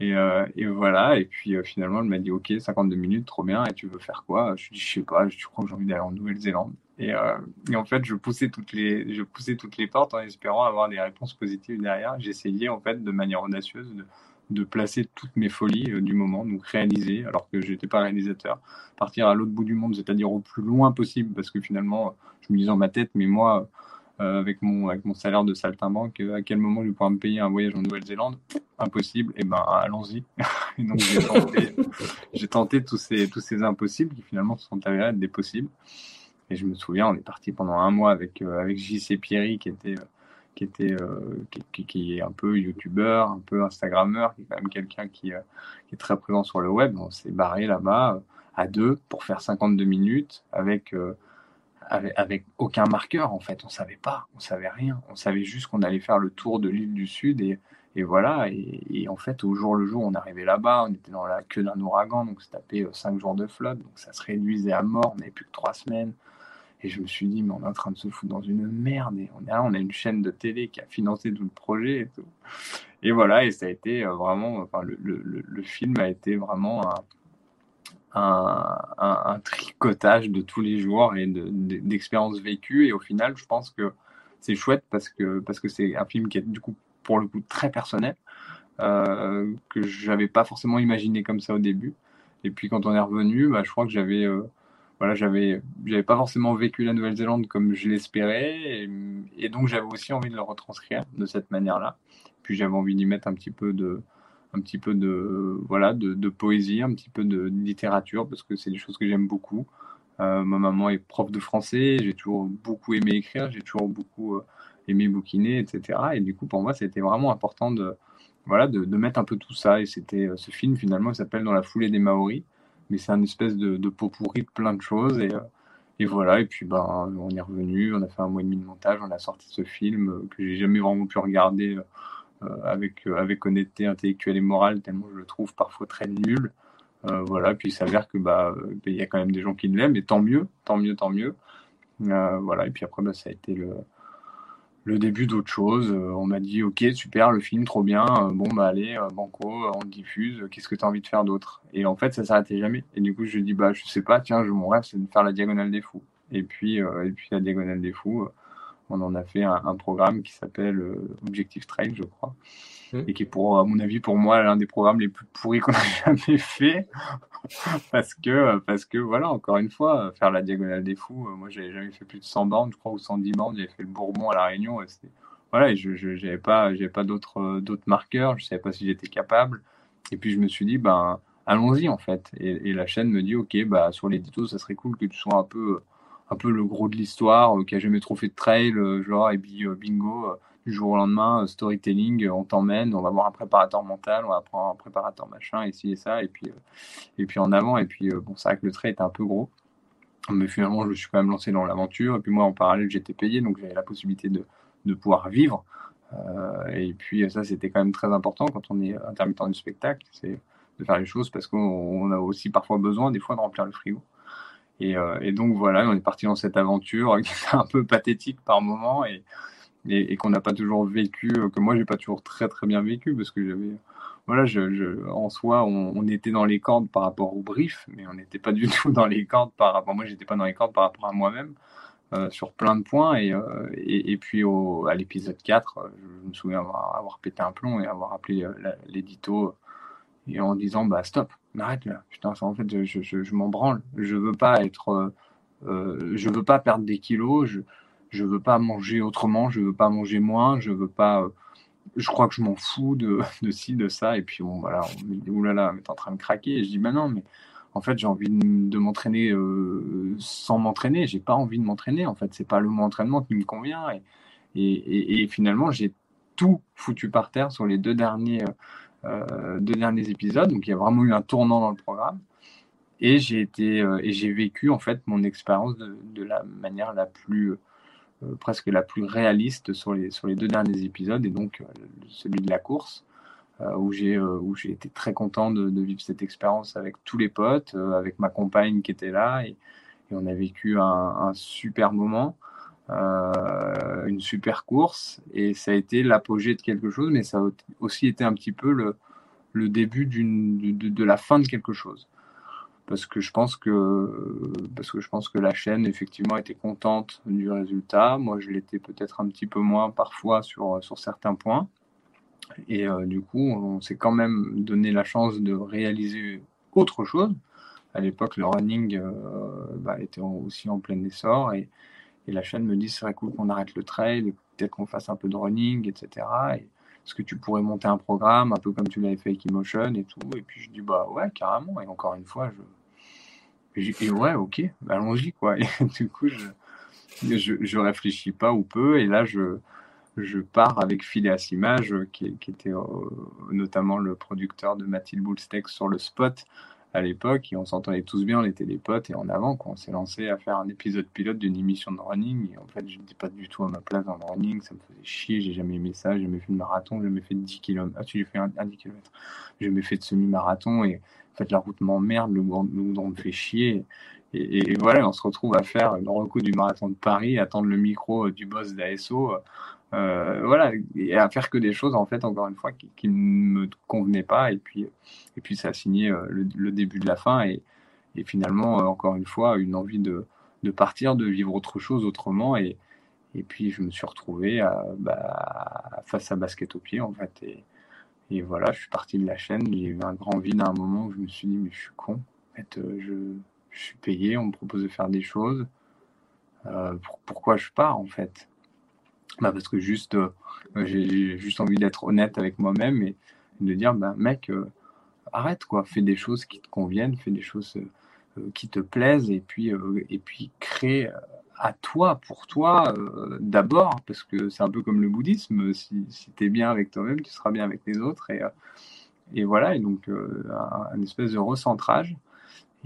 Et, et, voilà, et puis finalement, elle m'a dit, ok, 52 minutes, trop bien, et tu veux faire quoi? Je dit, je sais pas, je crois que j'ai envie d'aller en Nouvelle-Zélande. Euh, et, en fait, je poussais toutes les, je poussais toutes les portes en espérant avoir des réponses positives derrière. J'essayais en fait de manière audacieuse de, de placer toutes mes folies euh, du moment, donc réaliser, alors que j'étais pas réalisateur, partir à l'autre bout du monde, c'est-à-dire au plus loin possible, parce que finalement, je me disais dans ma tête, mais moi, euh, avec mon avec mon salaire de saltimbanque, à quel moment je vais pouvoir me payer un voyage en Nouvelle-Zélande? Impossible. Et eh ben, allons-y. donc j'ai tenté, j'ai tenté tous ces tous ces impossibles qui finalement se sont avérés être des possibles. Et je me souviens, on est parti pendant un mois avec, euh, avec JC Pierry, qui était, euh, qui, était euh, qui, qui, est un peu youtubeur, un peu instagrammeur, qui est quand même quelqu'un qui, qui, est très présent sur le web. On s'est barré là-bas à deux pour faire 52 minutes avec, avec, aucun marqueur, en fait. On savait pas, on savait rien. On savait juste qu'on allait faire le tour de l'île du Sud et, et voilà. Et, en fait, au jour le jour, on arrivait là-bas, on était dans la queue d'un ouragan, donc ça tapait 5 jours de flotte, donc ça se réduisait à mort, on n'avait plus que 3 semaines. Et je me suis dit, mais on est en train de se foutre dans une merde. Et on, est là, on a une chaîne de télé qui a financé tout le projet et voilà, et ça a été euh, vraiment, le, film a été vraiment un, un, un, tricotage de tous les jours et d'expériences vécues. Et au final, je pense que c'est chouette parce que parce que c'est un film qui est du coup pour le coup très personnel euh, que j'avais pas forcément imaginé comme ça au début. Et puis quand on est revenu, bah, je crois que j'avais euh, voilà, j'avais, j'avais pas forcément vécu la Nouvelle-Zélande comme je l'espérais, et, donc j'avais aussi envie de le retranscrire de cette manière-là. Puis j'avais envie d'y mettre un petit peu de, un petit peu de, voilà, de, poésie, un petit peu de, littérature, parce que c'est des choses que j'aime beaucoup. Euh, ma maman est prof de français, j'ai toujours beaucoup aimé écrire, j'ai toujours beaucoup euh, aimé bouquiner, etc. Et du coup, pour moi, c'était vraiment important de, voilà, de, de, mettre un peu tout ça. Et c'était euh, ce film finalement, s'appelle Dans la foulée des Maoris mais c'est un espèce de, de, pot pourri de plein de choses. Et, euh, et voilà, et puis ben, on est revenu, on a fait un mois et demi de montage, on a sorti ce film euh, que j'ai jamais vraiment pu regarder euh, avec, avec honnêteté intellectuelle et morale, tellement je le trouve parfois très nul. voilà, puis il s'avère que bah il y a quand même des gens qui l'aiment, et tant mieux, tant mieux, tant mieux. voilà, et puis après bah, ça a été le, le début d'autre chose. Euh, on m'a dit ok super le film trop bien. Euh, bon bah allez euh, banco on diffuse. Qu'est-ce que tu as envie de faire d'autre? Et en fait ça s'arrêtait jamais. Et du coup je dis bah je sais pas tiens je, mon rêve c'est de faire la diagonale des fous. Et puis et puis la diagonale des fous on en a fait un, programme qui s'appelle Objectif Trail je crois mmh. et qui est pour à mon avis pour moi l'un des programmes les plus pourris qu'on a jamais fait. Parce que parce que voilà encore une fois faire la diagonale des fous moi j'avais jamais fait plus de 100 bornes je crois ou 110 bornes j'avais fait le Bourbon à la Réunion et voilà et je j'avais pas j'avais pas d'autres d'autres marqueurs je savais pas si j'étais capable. Et puis je me suis dit ben allons-y en fait. Et, la chaîne me dit ok bah sur l'édito ça serait cool que tu sois un peu un peu le gros de l'histoire, qui a jamais trop fait de trail, genre et puis bingo du jour au lendemain, storytelling, on t'emmène, on va voir un préparateur mental, on va prendre un préparateur machin, ici et ça, et puis, et puis en avant. Et puis, bon, c'est vrai que le trait était un peu gros. Mais finalement, je me suis quand même lancé dans l'aventure. Et puis moi, en parallèle, j'étais payé, donc j'avais la possibilité de, de pouvoir vivre. Euh, et puis ça, c'était quand même très important quand on est intermittent du spectacle, c'est de faire les choses parce qu'on a aussi parfois besoin des fois de remplir le frigo. Et, euh, donc voilà, on est parti dans cette aventure qui un peu pathétique par moment et, et, qu'on n'a pas toujours vécu, que moi j'ai pas toujours très très bien vécu parce que j'avais voilà, je, en soi, on, était dans les cordes par rapport au brief, mais on n'était pas du tout dans les cordes par rapport. Moi, j'étais pas dans les cordes par rapport à moi-même euh, sur plein de points. Et, euh, puis au, à l'épisode 4, euh, je me souviens avoir, pété un plomb et avoir appelé l'édito et en disant bah stop, arrête là. Putain, en fait, je, je, je m'en branle. Je veux pas être, je veux pas perdre des kilos. Je, je veux pas manger autrement. Je veux pas manger moins. Je veux pas je crois que je m'en fous de, de ci, de ça. Et puis, bon, voilà, on me dit, oulala, mais t'es en train de craquer. Et je dis, bah non, mais en fait, j'ai envie de, m'entraîner euh, sans m'entraîner. J'ai pas envie de m'entraîner. En fait, c'est pas le mot entraînement qui me convient. Et, et, et, finalement, j'ai tout foutu par terre sur les deux derniers, euh, deux derniers épisodes. Donc, il y a vraiment eu un tournant dans le programme. Et j'ai été, euh, et j'ai vécu, en fait, mon expérience de, la manière la plus euh, presque la plus réaliste sur les, sur les deux derniers épisodes, et donc euh, celui de la course, euh, où j'ai été très content de, vivre cette expérience avec tous les potes, avec ma compagne qui était là, et, on a vécu un, super moment. une super course et ça a été l'apogée de quelque chose, mais ça a aussi été un petit peu le, le début de, de, la fin de quelque chose parce que je pense que parce que je pense que la chaîne effectivement était contente du résultat. Moi, je l'étais peut-être un petit peu moins parfois sur sur certains points. Et euh, du coup, on s'est quand même donné la chance de réaliser autre chose. À l'époque, le running euh, bah, était aussi en plein essor et, et la chaîne me dit c'est vrai cool qu'on arrête le trail, peut-être qu'on fasse un peu de running, etc. Et, est-ce que tu pourrais monter un programme, un peu comme tu l'avais fait avec Emotion et tout? Et puis je dis, bah ouais, carrément. Et encore une fois, je, dit, ouais, ok, bah, allons-y, quoi. Et du coup, je, je, réfléchis pas ou peu. Et là, je, je pars avec Phileas Image, qui, était euh, notamment le producteur de Mathilde Boulsteck sur le spot à l'époque et on s'entendait tous bien, on était des potes et en avant. On s'est lancé à faire un épisode pilote d'une émission de running et en fait je n'étais pas du tout à ma place dans le running, ça me faisait chier, j'ai jamais aimé ça, j'ai jamais fait de marathon, j'ai jamais fait de 10 km. Ah tu j'ai fait un, 10 km. J'ai jamais fait de semi-marathon et en fait la route m'emmerde, le goudron me fait chier. Et, voilà, on se retrouve à faire le recours du marathon de Paris, attendre le micro du boss d'ASO euh, voilà, et à faire que des choses, en fait, encore une fois, qui, ne me convenaient pas. Et puis, et puis ça a signé euh, le, début de la fin. Et, et finalement, euh, encore une fois, une envie de, de, partir, de vivre autre chose autrement. Et, et puis, je me suis retrouvé à, bah, face à basket au pied, en fait. Et, et voilà, je suis parti de la chaîne. A eu un grand vide à un moment où je me suis dit, mais je suis con. En fait, je, je suis payé, on me propose de faire des choses. pourquoi je pars, en fait? Bah parce que juste, euh, j'ai juste envie d'être honnête avec moi-même et de dire, bah, mec, euh, arrête quoi, fais des choses qui te conviennent, fais des choses euh, qui te plaisent et puis, et puis crée à toi, pour toi, d'abord, parce que c'est un peu comme le bouddhisme, si, tu es bien avec toi-même, tu seras bien avec les autres. Et, et voilà, et donc un, espèce de recentrage.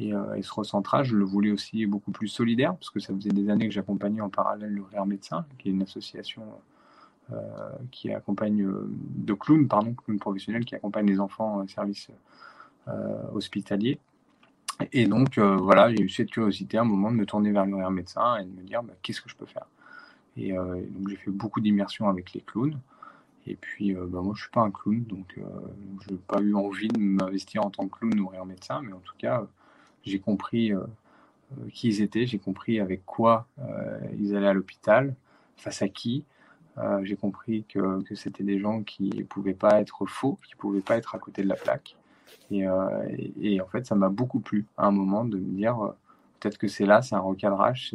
Euh, et, ce recentrage, je le voulais aussi beaucoup plus solidaire, parce que ça faisait des années que j'accompagnais en parallèle le Rire Médecin, qui est une association euh, qui accompagne euh, de clowns, pardon, clowns professionnels qui accompagne les enfants en service hospitalier. Et donc, voilà, j'ai eu cette curiosité à un moment de me tourner vers le Médecin et de me dire bah, qu'est-ce que je peux faire? Et, donc, j'ai fait beaucoup d'immersions avec les clowns. Et puis, bah, moi, je suis pas un clown, donc je n'ai pas eu envie de m'investir en tant que clown ou Rire Médecin, mais en tout cas, j'ai compris euh, euh, qui ils étaient, j'ai compris avec quoi euh, ils allaient à l'hôpital, face à qui. j'ai compris que, que c'était des gens qui ne pouvaient pas être faux, qui ne pouvaient pas être à côté de la plaque. Et, et, en fait, ça m'a beaucoup plu à un moment de me dire peut-être que c'est là, c'est un recadrage,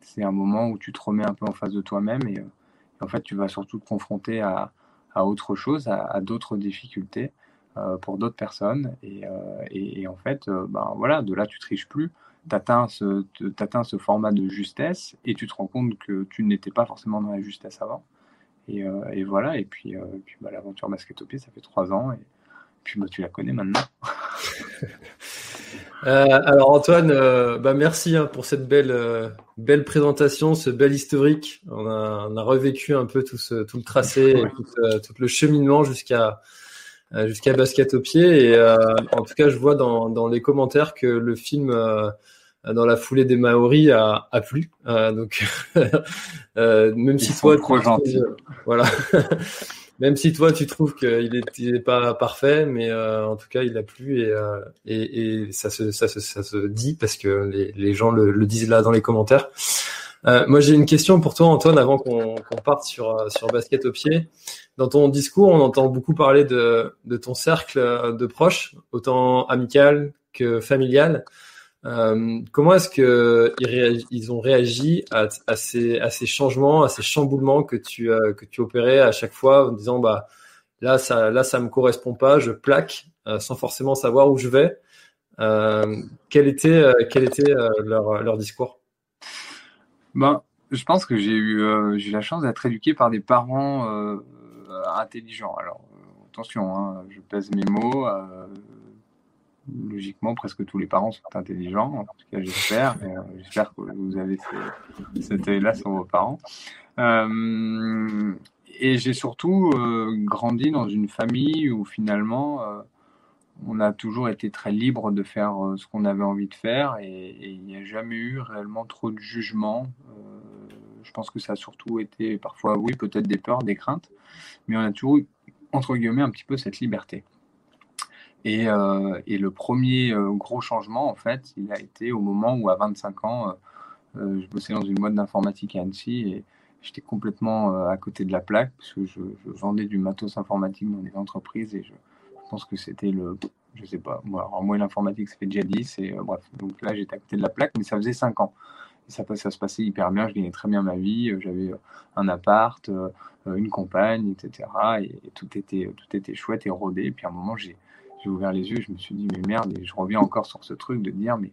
c'est un moment où tu te remets un peu en face de toi-même et, en fait, tu vas surtout te confronter à, à autre chose, à, d'autres difficultés. Euh, pour d'autres personnes. Et, euh, et, en fait, euh, ben voilà, de là, tu triches plus. atteins ce, ce format de justesse et tu te rends compte que tu n'étais pas forcément dans la justesse avant. Et, voilà, et puis, puis bah, l'aventure basket au pied, ça fait trois ans. Puis tu la connais maintenant. Euh, alors Antoine, euh, bah merci hein, pour cette belle euh, belle présentation, ce bel historique. On a, on a revécu un peu tout ce tout le tracé, tout, tout, le cheminement jusqu'à jusqu'à basket au pied. Et en tout cas, je vois dans, dans les commentaires que le film dans la foulée des Maoris a, a plu. donc même si toi, trop gentil. voilà. même si toi tu trouves qu'il n'est pas parfait, mais euh, en tout cas il a plu et, euh, et, et ça, se, dit parce que les, gens le, disent là dans les commentaires. Euh, moi j'ai une question pour toi Antoine avant qu'on parte sur, sur basket au pied. Dans ton discours on entend beaucoup parler de, de ton cercle de proches, autant amical que familial. Euh, comment est-ce que ils, ont réagi à, ces, changements, à ces chamboulements que tu, opérais à chaque fois en disant bah là ça là me correspond pas, je plaque euh, sans forcément savoir où je vais. Euh, quel était leur, discours? Ben je pense que j'ai eu j'ai eu la chance d'être éduqué par des parents intelligents. Alors attention, hein, je pèse mes mots logiquement, presque tous les parents sont intelligents. En tout cas, j'espère. Euh, j'espère que vous avez cet œil-là sur vos parents. Euh, et j'ai surtout euh, grandi dans une famille où finalement, on a toujours été très libre de faire ce qu'on avait envie de faire et, il n'y a jamais eu réellement trop de jugement. je pense que ça a surtout été parfois, oui, peut-être des peurs, des craintes, mais on a toujours eu, entre guillemets, un petit peu cette liberté. Et, euh, et, le premier euh, gros changement, en fait, il a été au moment où, à 25 ans, euh, je bossais dans une boîte d'informatique à Annecy et j'étais complètement à côté de la plaque parce que je, vendais du matos informatique dans des entreprises et je, pense que c'était le, je sais pas, moi, moi l'informatique, ça fait déjà 10 et bref, donc là j'étais à côté de la plaque, mais ça faisait 5 ans. Et ça, ça se passait hyper bien, je gagnais très bien ma vie, j'avais un appart, une compagne, etc. Et, tout, était, tout était chouette et rodé. Puis à un moment, j'ai j'ai ouvert les yeux, je me suis dit, mais merde, et je reviens encore sur ce truc de dire, mais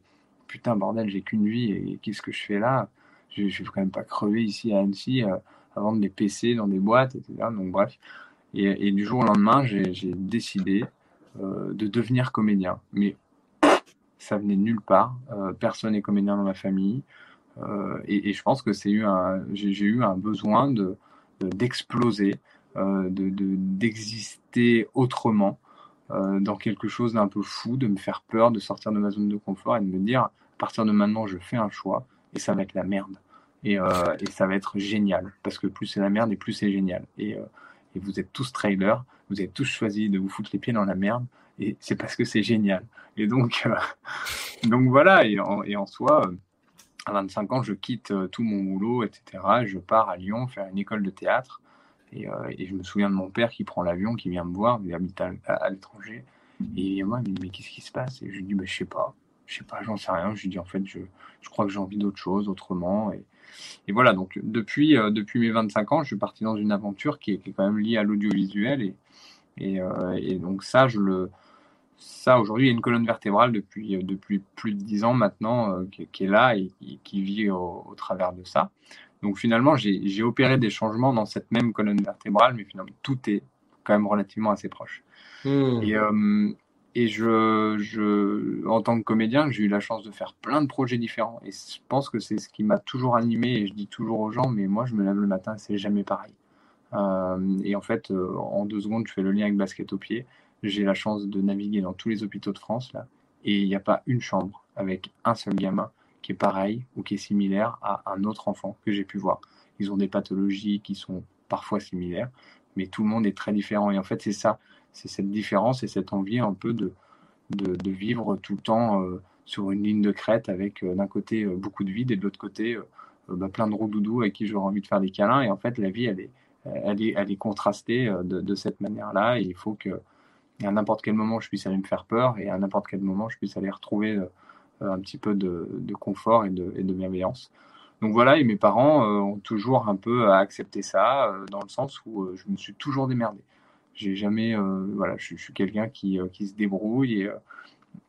putain, bordel, j'ai qu'une vie, et qu'est-ce que je fais là? Je, ne vais quand même pas crever ici à Annecy euh, à vendre des PC dans des boîtes, etc. Donc, bref. Et, du jour au lendemain, j'ai décidé euh, de devenir comédien. Mais ça venait nulle part. Euh, personne n'est comédien dans ma famille. Et, je pense que j'ai eu un besoin de d'exploser, de, d'exister autrement. Euh, dans quelque chose d'un peu fou, de me faire peur, de sortir de ma zone de confort et de me dire, à partir de maintenant, je fais un choix et ça va être la merde. Et, euh, et ça va être génial, parce que plus c'est la merde et plus c'est génial. Et, euh, et, vous êtes tous trailers, vous avez tous choisi de vous foutre les pieds dans la merde, et c'est parce que c'est génial. Et donc, donc voilà, et en, et en soi, à 25 ans, je quitte tout mon boulot, etc. Je pars à Lyon faire une école de théâtre. Euh, et, je me souviens de mon père qui prend l'avion, qui vient me voir, il habite à, l'étranger. Et il vient me dit Mais qu'est-ce qui se passe? Et je lui dis bah, Je sais pas, je sais pas, j'en sais rien. Je lui dis En fait, je, crois que j'ai envie d'autre chose, autrement. Et, voilà, donc depuis, euh, mes 25 ans, je suis parti dans une aventure qui est, quand même liée à l'audiovisuel. Et, euh, donc, ça. Ça, aujourd'hui, il y a une colonne vertébrale depuis, plus de 10 ans maintenant qui, est là et qui, vit au, travers de ça. Donc finalement, j'ai opéré des changements dans cette même colonne vertébrale, mais finalement, tout est quand même relativement assez proche. Hmm. Et, euh, et je, je, en tant que comédien, j'ai eu la chance de faire plein de projets différents. Et je pense que c'est ce qui m'a toujours animé. Et je dis toujours aux gens, mais moi, je me lève le matin, c'est jamais pareil. Euh, et en fait, euh, en deux secondes, je fais le lien avec basket au pied. J'ai la chance de naviguer dans tous les hôpitaux de France là, et il n'y a pas une chambre avec un seul gamin qui est pareil ou qui est similaire à un autre enfant que j'ai pu voir. Ils ont des pathologies qui sont parfois similaires, mais tout le monde est très différent. Et en fait, c'est ça, c'est cette différence et cette envie un peu de, de, vivre tout le temps euh, sur une ligne de crête avec euh, d'un côté euh, beaucoup de vide et de l'autre côté bah, plein de doudous avec qui j'aurais envie de faire des câlins. Et en fait, la vie, elle est, elle est, elle est contrastée de, de cette manière-là. Et il faut que à n'importe quel moment, je puisse aller me faire peur et à n'importe quel moment, je puisse aller retrouver un petit peu de, confort et de, bienveillance. Donc voilà, et mes parents euh, ont toujours un peu accepté ça, euh, dans le sens où je me suis toujours démerdé. J'ai jamais, voilà, je, suis quelqu'un qui, se débrouille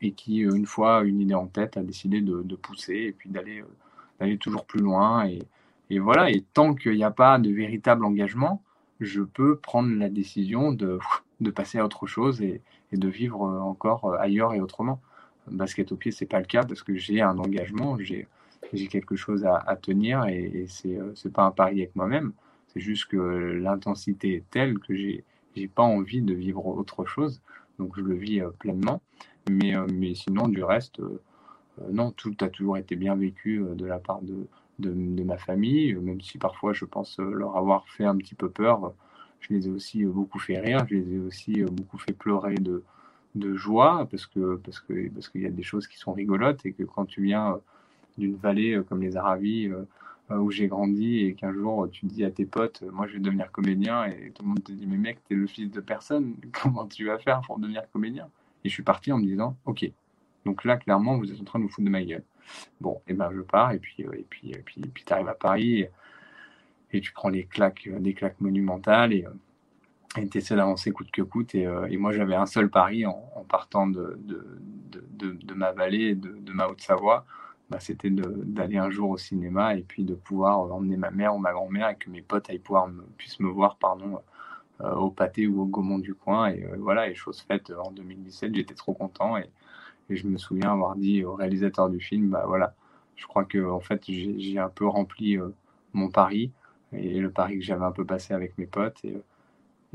et, qui, une fois une idée en tête, a décidé de, pousser et puis d'aller toujours plus loin. Et, voilà, et tant qu'il n'y a pas de véritable engagement, je peux prendre la décision de, passer à autre chose et de vivre encore ailleurs et autrement. Basket au pied, c'est pas le cas parce que j'ai un engagement, j'ai quelque chose à, tenir et, et c'est c'est pas un pari avec moi-même. C'est juste que l'intensité est telle que j'ai j'ai pas envie de vivre autre chose, donc je le vis pleinement. Mais mais sinon du reste, non, tout a toujours été bien vécu de la part de de, de, ma famille, même si parfois je pense leur avoir fait un petit peu peur. Je les ai aussi beaucoup fait rire, je les ai aussi beaucoup fait pleurer de, de joie parce que parce que parce qu'il y a des choses qui sont rigolotes et que quand tu viens d'une vallée comme les Aravis où j'ai grandi et qu'un jour tu dis à tes potes moi je vais devenir comédien et tout le monde te dit mais mec t'es le fils de personne. Comment tu vas faire pour devenir comédien? Et je suis parti en me disant ok. Donc là clairement vous êtes en train de vous foutre de ma gueule. Bon et ben je pars et puis et puis et puis puis t'arrives à Paris et, et, tu prends les claques des claques monumentales et essaies d'avancer coûte que coûte. Et, euh, et moi, j'avais un seul pari en, partant de, ma vallée, de, de ma Haute-Savoie, bah, c'était d'aller un jour au cinéma et puis de pouvoir emmener ma mère ou ma grand-mère et que mes potes aillent pouvoir puissent me voir pardon, euh, au pâté ou au Gaumont du coin. Et euh, voilà, et chose faite en 2017, j'étais trop content. Et, je me souviens avoir dit au réalisateur du film, bah voilà, je crois que en fait, j'ai un peu rempli mon pari et le pari que j'avais un peu passé avec mes potes.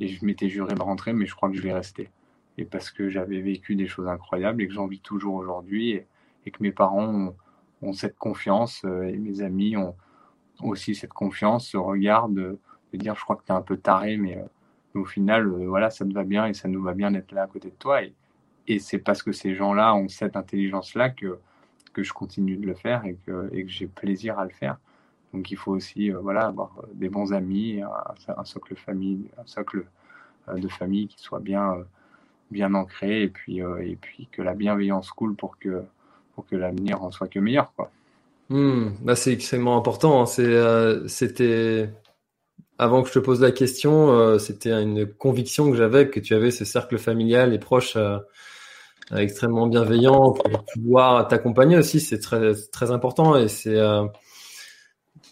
Et je m'étais juré de rentrer, mais je crois que je vais rester. Et parce que j'avais vécu des choses incroyables et que j'en vis toujours aujourd'hui et, que mes parents ont, cette confiance euh, et mes amis ont aussi cette confiance, se regardent, de dire je crois que tu es un peu taré, mais, euh, au final, euh, voilà, ça te va bien et ça nous va bien d'être là à côté de toi. Et, c'est parce que ces gens-là ont cette intelligence-là que, que je continue de le faire et que j'ai plaisir à le faire. Donc il faut aussi euh, voilà, avoir euh, des bons amis, un, socle, famille, un socle euh, de famille qui soit bien, bien ancré et puis, et puis que la bienveillance coule pour que, pour que l'avenir en soit que meilleur. Quoi. Mmh, bah c'est extrêmement important. Hein. C'était avant que je te pose la question, c'était une conviction que j'avais que tu avais ce cercle familial et proches extrêmement bienveillants pour pouvoir t'accompagner aussi. C'est très, très important et c'est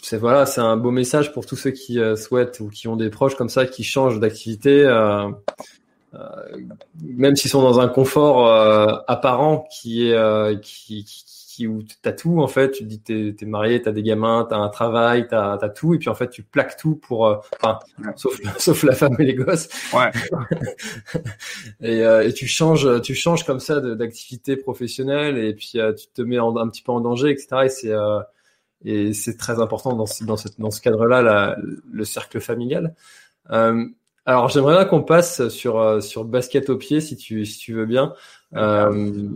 c'est voilà, c'est un beau message pour tous ceux qui euh, souhaitent ou qui ont des proches comme ça qui changent d'activité, euh, euh, même s'ils sont dans un confort apparent qui est qui, qui, qui où t'as tout en fait. Tu dis t'es es marié, t'as des gamins, t'as un travail, t'as as tout, et puis en fait tu plaques tout pour, enfin, sauf sauf la femme et les gosses. Ouais. et, et tu changes, tu changes comme ça d'activité professionnelle, et puis tu te mets en, un petit peu en danger, etc. Et c'est et c'est très important dans ce, cadre-là, le cercle familial. Euh, alors, j'aimerais bien qu'on passe sur, euh, basket au pied, si tu, veux bien. Euh,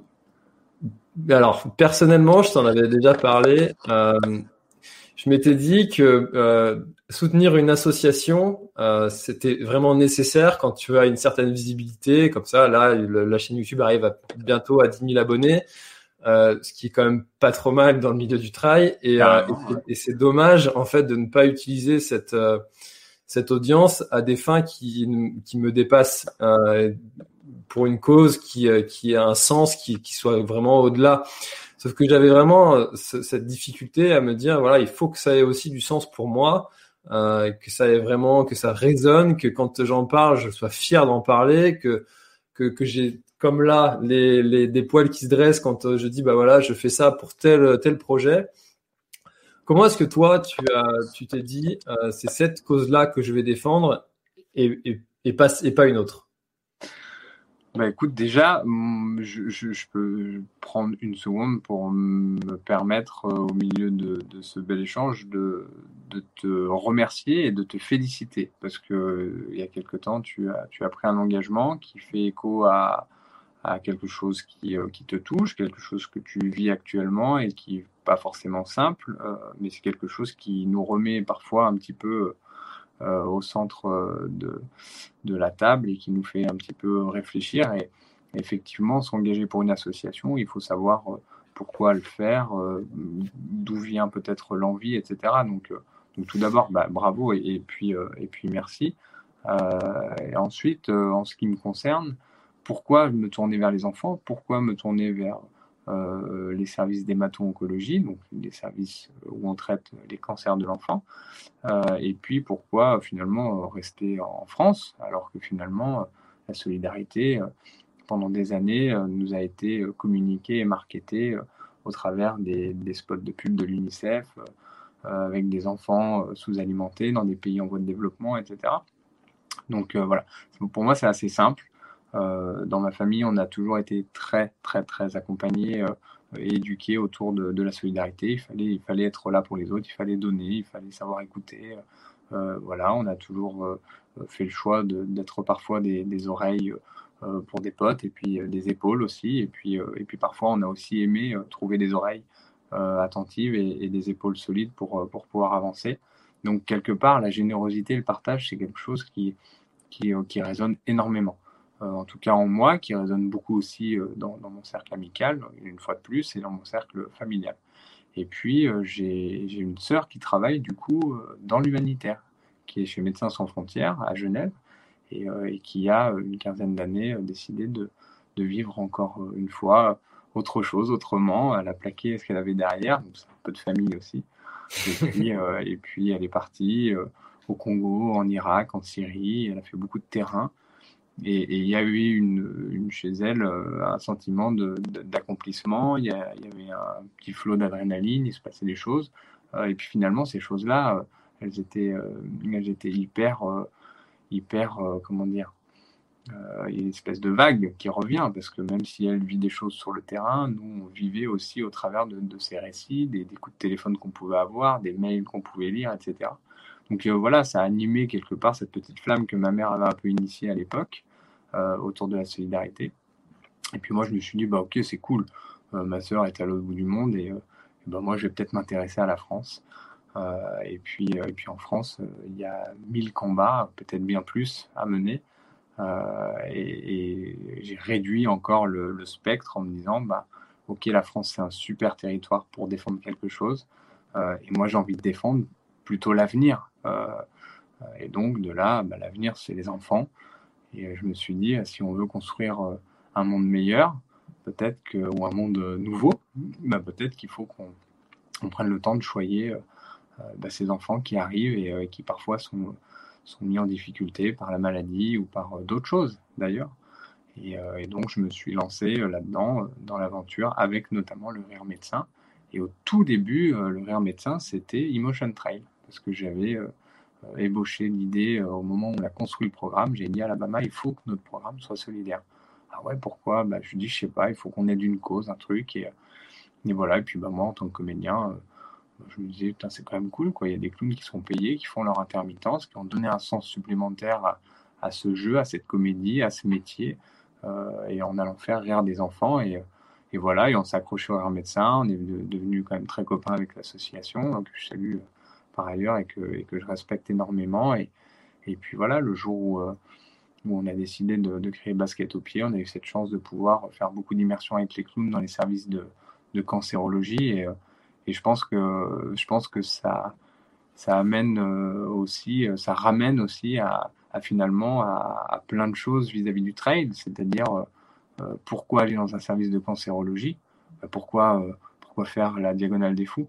alors, personnellement, je t'en avais déjà parlé. Je m'étais dit que soutenir une association, c'était vraiment nécessaire quand tu as une certaine visibilité. Comme ça, là, la chaîne YouTube arrive bientôt à 10 000 abonnés. Euh, ce qui est quand même pas trop mal dans le milieu du trail. Et, euh, et, c'est dommage en fait de ne pas utiliser cette euh, cette audience à des fins qui qui me dépassent pour une cause qui qui a un sens qui qui soit vraiment au-delà. Sauf que j'avais vraiment cette difficulté à me dire voilà il faut que ça ait aussi du sens pour moi. Euh, que ça ait vraiment, que ça résonne, que quand j'en parle, je sois fier d'en parler, que que, que j'ai comme là, les, les, des poils qui se dressent quand euh, je dis, bah voilà, je fais ça pour tel, tel projet. Comment est-ce que toi, tu as, tu t'es dit, euh, c'est cette cause-là que je vais défendre et, et, pas, et pas une autre? Bah écoute, déjà, mm, je, je, peux prendre une seconde pour me permettre, euh, au milieu de, de, ce bel échange, de, de, te remercier et de te féliciter. Parce que il y a quelque temps, tu as, tu as pris un engagement qui fait écho à, à quelque chose qui, euh, qui, te touche, quelque chose que tu vis actuellement et qui n'est pas forcément simple, euh, mais c'est quelque chose qui nous remet parfois un petit peu euh, au centre de, de, la table et qui nous fait un petit peu réfléchir. Et effectivement, s'engager pour une association, il faut savoir pourquoi le faire, d'où vient peut-être l'envie, etc. Donc, donc tout d'abord, bah, bravo et, puis, et puis merci. et ensuite, en ce qui me concerne, pourquoi me tourner vers les enfants Pourquoi me tourner vers euh, les services d'hémato-oncologie, donc les services où on traite les cancers de l'enfant euh, Et puis pourquoi finalement rester en France alors que finalement la solidarité pendant des années nous a été communiquée et marketée au travers des, spots de pub de l'UNICEF avec des enfants sous-alimentés dans des pays en voie de développement, etc. Donc voilà, pour moi c'est assez simple. Euh, dans ma famille, on a toujours été très, très, très accompagnés euh, et éduqués autour de, la solidarité. Il fallait, il fallait être là pour les autres, il fallait donner, il fallait savoir écouter. Euh, voilà, on a toujours fait le choix d'être parfois des, oreilles pour des potes et puis des épaules aussi. Et puis, et puis parfois, on a aussi aimé trouver des oreilles attentives et, des épaules solides pour, pour pouvoir avancer. Donc, quelque part, la générosité et le partage, c'est quelque chose qui, qui résonne énormément. Euh, en tout cas en moi, qui résonne beaucoup aussi euh, dans, mon cercle amical, une fois de plus, et dans mon cercle familial. Et puis, euh, j'ai une sœur qui travaille du coup dans l'humanitaire, qui est chez Médecins sans frontières à Genève, et, qui a une quinzaine d'années décidé de, vivre encore une fois autre chose, autrement. Elle a plaqué ce qu'elle avait derrière, donc c'est un peu de famille aussi. Et puis, et puis elle est partie au Congo, en Irak, en Syrie. Elle a fait beaucoup de terrain. Et, il y a eu une, chez elle euh, un sentiment d'accomplissement, il, y avait un petit flot d'adrénaline, il se passait des choses. Euh, et puis finalement, ces choses-là, euh, elles, étaient, elles étaient hyper, hyper comment dire, une espèce de vague qui revient, parce que même si elle vit des choses sur le terrain, nous, on vivait aussi au travers de, ces récits, des, coups de téléphone qu'on pouvait avoir, des mails qu'on pouvait lire, etc. Donc euh, voilà, ça a animé quelque part cette petite flamme que ma mère avait un peu initiée à l'époque euh, autour de la solidarité. Et puis moi, je me suis dit, bah ok, c'est cool. Euh, ma sœur est à l'autre bout du monde et, bah, moi, je vais peut-être m'intéresser à la France. et, puis, en France, il y a mille combats, peut-être bien plus, à mener. et, j'ai réduit encore le, le, spectre en me disant, bah, ok, la France, c'est un super territoire pour défendre quelque chose. et moi, j'ai envie de défendre plutôt l'avenir. Euh, et donc, de là, bah, l'avenir, c'est les enfants. Et je me suis dit, si on veut construire euh, un monde meilleur, peut-être ou un monde nouveau, bah, peut-être qu'il faut qu'on prenne le temps de choyer euh, bah, ces enfants qui arrivent et, qui parfois sont, sont mis en difficulté par la maladie ou par d'autres choses d'ailleurs. Et, et, donc je me suis lancé là-dedans, dans l'aventure, avec notamment le Rire Médecin. Et au tout début, le Rire Médecin, c'était Emotion Trail parce que j'avais euh, euh, ébauché l'idée euh, au moment où on a construit le programme. J'ai dit à Alabama, il faut que notre programme soit solidaire. Ah ouais, pourquoi? Bah, Je dis, je sais pas, il faut qu'on ait d'une cause, un truc. Et, et voilà, et puis bah, moi, en tant que comédien, je me disais, putain, c'est quand même cool, quoi. Il y a des clowns qui sont payés, qui font leur intermittence, qui ont donné un sens supplémentaire à, ce jeu, à cette comédie, à ce métier, et en allant faire rire des enfants. Et, et voilà, et on s'est accroché au médecin, on est devenu quand même très copains avec l'association, donc je salue par ailleurs et que, je respecte énormément. Et, et puis voilà, le jour où, euh, où on a décidé de, créer Basket au pied, on a eu cette chance de pouvoir faire beaucoup d'immersion avec les clowns dans les services de, de cancérologie. Et, euh, et, je pense que, je pense que ça, ça amène euh, aussi, ça ramène aussi à, finalement à, plein de choses vis-à-vis du trail, c'est-à-dire pourquoi aller dans un service de cancérologie, pourquoi, pourquoi faire la diagonale des fous?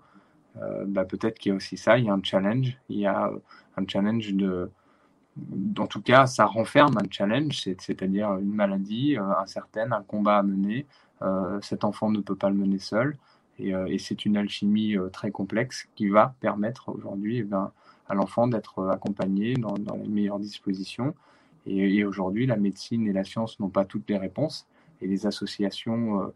Euh, bah, peut-être qu'il y a aussi ça, il y a un challenge, il y a un challenge de, en tout cas, ça renferme un challenge, c'est-à-dire une maladie euh, incertaine, un combat à mener. Euh, cet enfant ne peut pas le mener seul. Et, c'est une alchimie très complexe qui va permettre aujourd'hui eh ben, à l'enfant d'être accompagné dans, les meilleures dispositions. Et, aujourd'hui, la médecine et la science n'ont pas toutes les réponses. Et les associations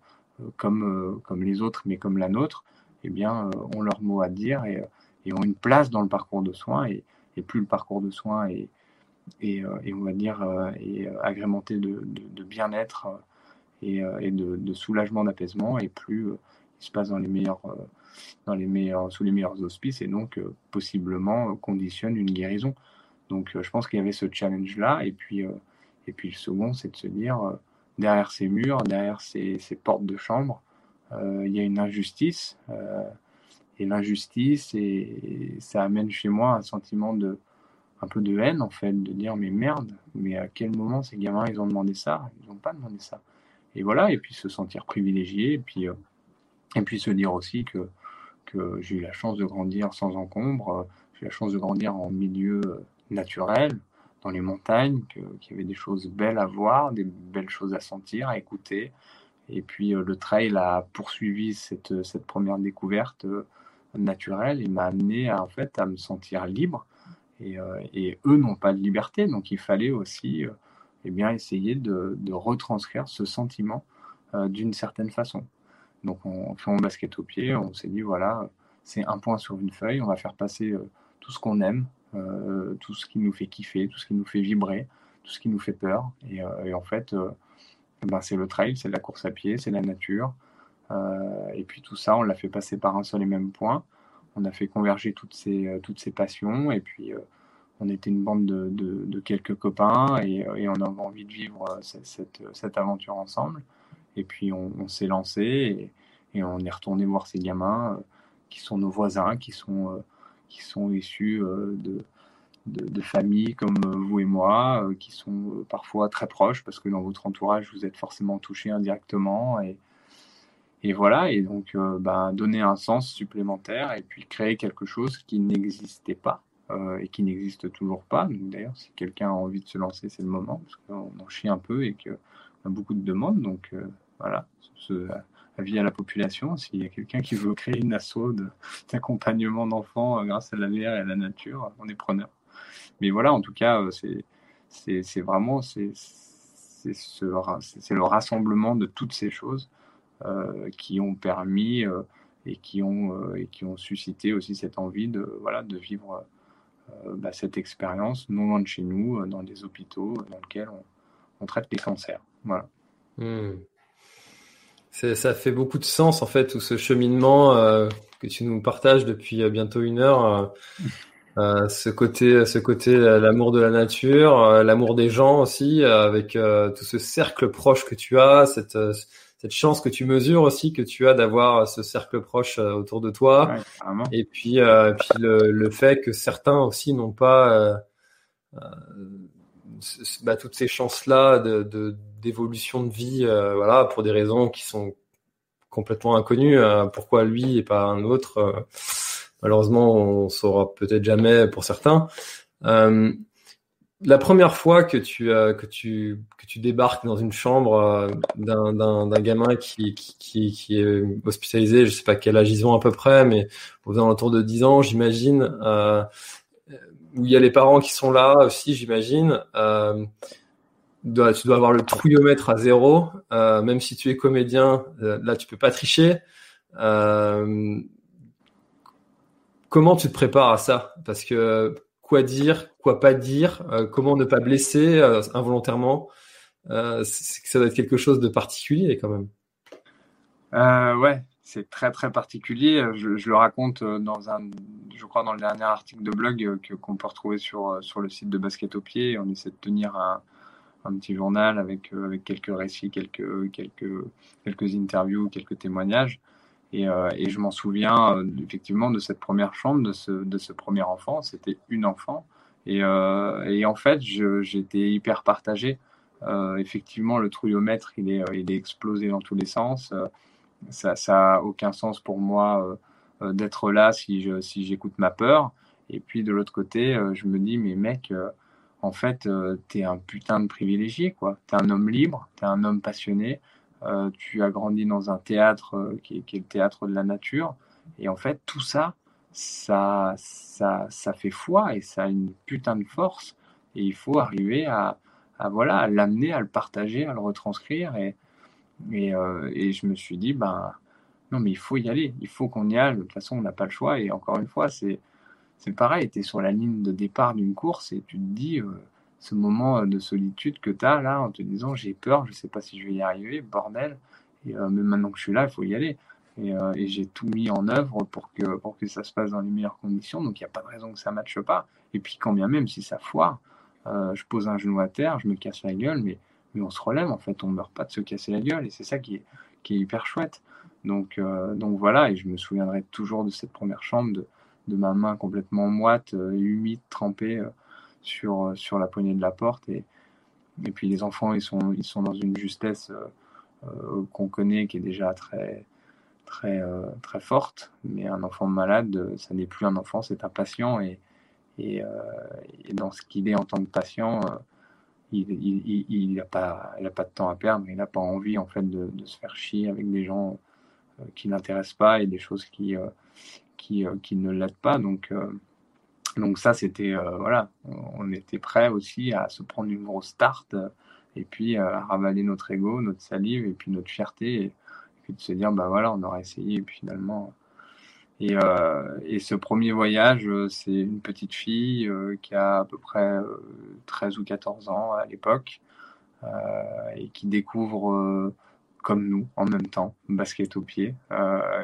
comme les autres, mais comme la nôtre, eh bien, euh, ont leur mot à dire et, et, ont une place dans le parcours de soins. Et, et plus le parcours de soins est, et, euh, et on va dire, euh, agrémenté de, bien-être et, et de, soulagement, d'apaisement, et plus il se passe dans les meilleurs, dans les meilleurs, sous les meilleurs auspices, et donc possiblement conditionne une guérison. Donc je pense qu'il y avait ce challenge-là, et puis, et puis le second, c'est de se dire, derrière ces murs, derrière ces, portes de chambre, euh, il y a une injustice. Euh, et l'injustice, et, ça amène chez moi un sentiment de, un peu de haine en fait, de dire mais merde, mais à quel moment ces gamins ils ont demandé ça? Ils n'ont pas demandé ça. Et voilà, et puis se sentir privilégié, et puis, et puis se dire aussi que, que j'ai eu la chance de grandir sans encombre, j'ai eu la chance de grandir en milieu naturel, dans les montagnes, qu'il y avait des choses belles à voir, des belles choses à sentir, à écouter. Et puis le trail a poursuivi cette, première découverte naturelle et m'a amené à, en fait à me sentir libre. Et, et eux n'ont pas de liberté, donc il fallait aussi eh bien, essayer de, retranscrire ce sentiment d'une certaine façon. Donc on fait mon basket au pied, on s'est dit voilà, c'est un point sur une feuille, on va faire passer tout ce qu'on aime, euh, tout ce qui nous fait kiffer, tout ce qui nous fait vibrer, tout ce qui nous fait peur. Et, euh, en fait, euh, ben, c'est le trail, c'est la course à pied, c'est la nature. et puis tout ça, on l'a fait passer par un seul et même point. On a fait converger toutes ces, toutes ces passions. Et puis, on était une bande de, de, quelques copains et, et, on avait envie de vivre cette, cette, aventure ensemble. Et puis on, s'est lancé et, et, on est retourné voir ces gamins qui sont nos voisins, qui sont qui sont issus euh, de, de, familles comme euh, vous et moi, euh, qui sont parfois très proches parce que dans votre entourage, vous êtes forcément touché indirectement. Et, et voilà, et donc ben, donner un sens supplémentaire et puis créer quelque chose qui n'existait pas et qui n'existe toujours pas. D'ailleurs, si quelqu'un a envie de se lancer, c'est le moment, parce qu'on en chie un peu et qu'on a beaucoup de demandes. Donc voilà, ce, avis à la population. S'il y a quelqu'un qui veut créer une asso d'accompagnement d'enfants euh, grâce à la VR et à la nature, on est preneur. Mais voilà, en tout cas, euh, c'est vraiment c'est le rassemblement de toutes ces choses euh, qui ont permis et qui ont et qui ont suscité aussi cette envie de voilà de vivre bah, cette expérience non loin de chez nous, dans des hôpitaux dans lesquels on, traite les cancers. Voilà. Hmm ça fait beaucoup de sens en fait tout ce cheminement euh, que tu nous partages depuis euh, bientôt une heure. Euh, ce côté, ce côté, l'amour de la nature, l'amour des gens aussi, avec tout ce cercle proche que tu as, cette, cette chance que tu mesures aussi que tu as d'avoir ce cercle proche autour de toi. et puis, puis le, le, fait que certains aussi n'ont pas bah, toutes ces chances-là de, d'évolution de, vie, euh, voilà, pour des raisons qui sont complètement inconnues. Euh, pourquoi lui et pas un autre euh, Malheureusement, on saura peut-être jamais pour certains. la première fois que tu que tu que tu débarques dans une chambre d'un d'un gamin qui, qui qui est hospitalisé, je sais pas quel âge ils ont à peu près, mais aux alentours de 10 ans, j'imagine où il y a les parents qui sont là aussi, j'imagine. Euh, tu dois avoir le trouillomètre à zéro, euh, même si tu es comédien, euh, là tu peux pas tricher. Euh, comment tu te prépares à ça? Parce que quoi dire, quoi pas dire, euh, comment ne pas blesser euh, involontairement, ça doit être quelque chose de particulier quand même. ouais, c'est très très particulier. Je, le raconte euh, dans un, je crois dans le dernier article de blog euh, que qu'on peut retrouver sur euh, sur le site de Basket au pied. On essaie de tenir un, un petit journal avec avec quelques récits, quelques quelques quelques interviews, quelques témoignages. Et, et je m'en souviens effectivement de cette première chambre, de ce premier enfant. C'était une enfant. Et, et en fait, j'étais hyper partagé. effectivement, le trouillomètre, il est explosé dans tous les sens ça n'a aucun sens pour moi euh, euh, d'être là si si j'écoute ma peur. Et puis de l'autre côté, euh, je me dis mais mec, en fait, t'es un putain de privilégié quoi. T'es un homme libre, t'es un homme passionné. Tu as grandi dans un théâtre qui, est, le théâtre de la nature. Et en fait, tout ça, ça, ça, ça fait foi et ça a une putain de force. Et il faut arriver à, à voilà, à l'amener, à le partager, à le retranscrire. Et, et, euh, et, je me suis dit, ben non, mais il faut y aller, il faut qu'on y aille. De toute façon, on n'a pas le choix. Et encore une fois, c'est c'est pareil, tu es sur la ligne de départ d'une course et tu te dis, euh, ce moment de solitude que tu as là, en te disant, j'ai peur, je sais pas si je vais y arriver, bordel. Et, euh, mais maintenant que je suis là, il faut y aller. Et, et j'ai tout mis en œuvre pour que, pour que ça se passe dans les meilleures conditions. Donc il n'y a pas de raison que ça ne matche pas. Et puis quand bien même si ça foire, je pose un genou à terre, je me casse la gueule, mais mais on se relève en fait, on ne meurt pas de se casser la gueule et c'est ça qui est, qui est hyper chouette. Donc, euh, donc voilà, et je me souviendrai toujours de cette première chambre, de, de ma main complètement moite, euh, humide, trempée euh, sur, sur la poignée de la porte. Et, et puis les enfants, ils sont, ils sont dans une justesse qu'on connaît qui est déjà très, très, très forte. Mais un enfant malade, ça n'est plus un enfant, c'est un patient. Et, et, dans ce qu'il est en tant que patient, il n'a pas, il a pas de temps à perdre, il n'a pas envie en fait de, se faire chier avec des gens euh, qui l'intéressent pas et des choses qui, euh, qui, euh, qui, ne l'aident pas. Donc, donc ça, c'était voilà, on était prêt aussi à se prendre une grosse tarte et puis à ravaler notre ego, notre salive et puis notre fierté et, puis de se dire bah voilà, on aura essayé et finalement et, euh, et, ce premier voyage, euh, c'est une petite fille euh, qui a à peu près 13 ou 14 ans à l'époque et qui découvre, comme nous, en même temps, basket au pied.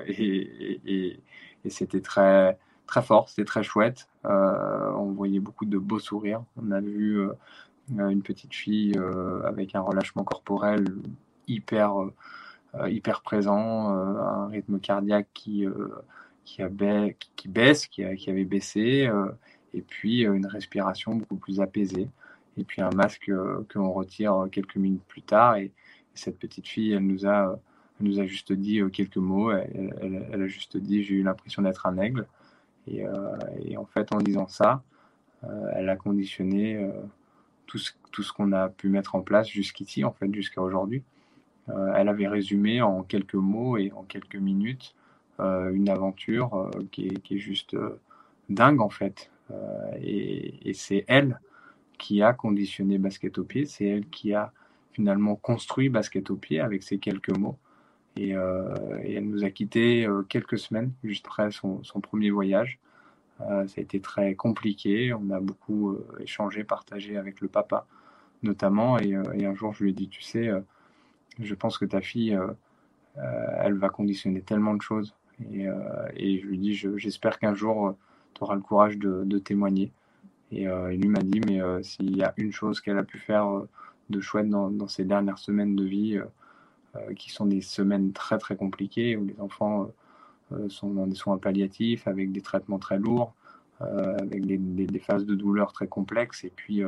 et, et c'était très, très fort, c'était très chouette. on voyait beaucoup de beaux sourires. On a vu une petite fille avec un relâchement corporel hyper, hyper présent, un rythme cardiaque qui qui, baisse, qui, avait baissé, euh, et puis euh, une respiration beaucoup plus apaisée, et puis un masque euh, que l'on retire quelques minutes plus tard. Et, cette petite fille, elle nous a, nous a juste dit quelques mots. Elle a juste dit J'ai eu l'impression d'être un aigle. Et, et, en fait, en disant ça, elle a conditionné tout ce, tout ce qu'on a pu mettre en place jusqu'ici, en fait, jusqu'à aujourd'hui. elle avait résumé en quelques mots et en quelques minutes euh, une aventure euh, qui est, juste euh, dingue en fait. et, et c'est elle qui a conditionné basket au pied, c'est elle qui a finalement construit basket au pied avec ces quelques mots. Et, euh, et, elle nous a quittés euh, quelques semaines juste après son, premier voyage. Euh, ça a été très compliqué. On a beaucoup échangé, partagé avec le papa, notamment. Et, un jour, je lui ai dit, tu sais, je pense que ta fille, elle va conditionner tellement de choses et, je lui dis, j'espère qu'un jour, tu auras le courage de, témoigner. Et lui m'a dit, mais s'il y a une chose qu'elle a pu faire de chouette dans, ces dernières semaines de vie, qui sont des semaines très très compliquées, où les enfants sont dans des soins palliatifs, avec des traitements très lourds, avec des, phases de douleur très complexes, et puis,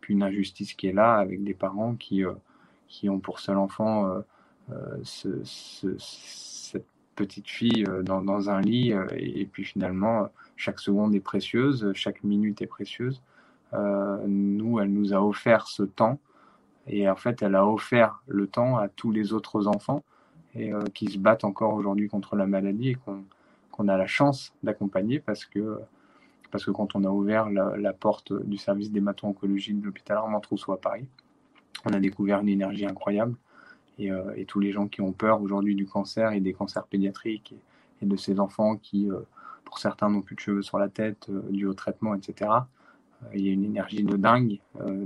puis une injustice qui est là, avec des parents qui, qui ont pour seul enfant ce, ce, petite fille euh, dans, dans un lit, euh, et, puis finalement, chaque seconde est précieuse, chaque minute est précieuse. Euh, nous, elle nous a offert ce temps, et en fait, elle a offert le temps à tous les autres enfants et, qui se battent encore aujourd'hui contre la maladie et qu'on a la chance d'accompagner parce que, parce que quand on a ouvert la, porte du service d'hémato-oncologie de l'hôpital Armand Trousseau à Paris, on a découvert une énergie incroyable et, euh, et, tous les gens qui ont peur aujourd'hui du cancer et des cancers pédiatriques et, de ces enfants qui, euh, pour certains, n'ont plus de cheveux sur la tête euh, dû au traitement, etc. il y a une énergie de dingue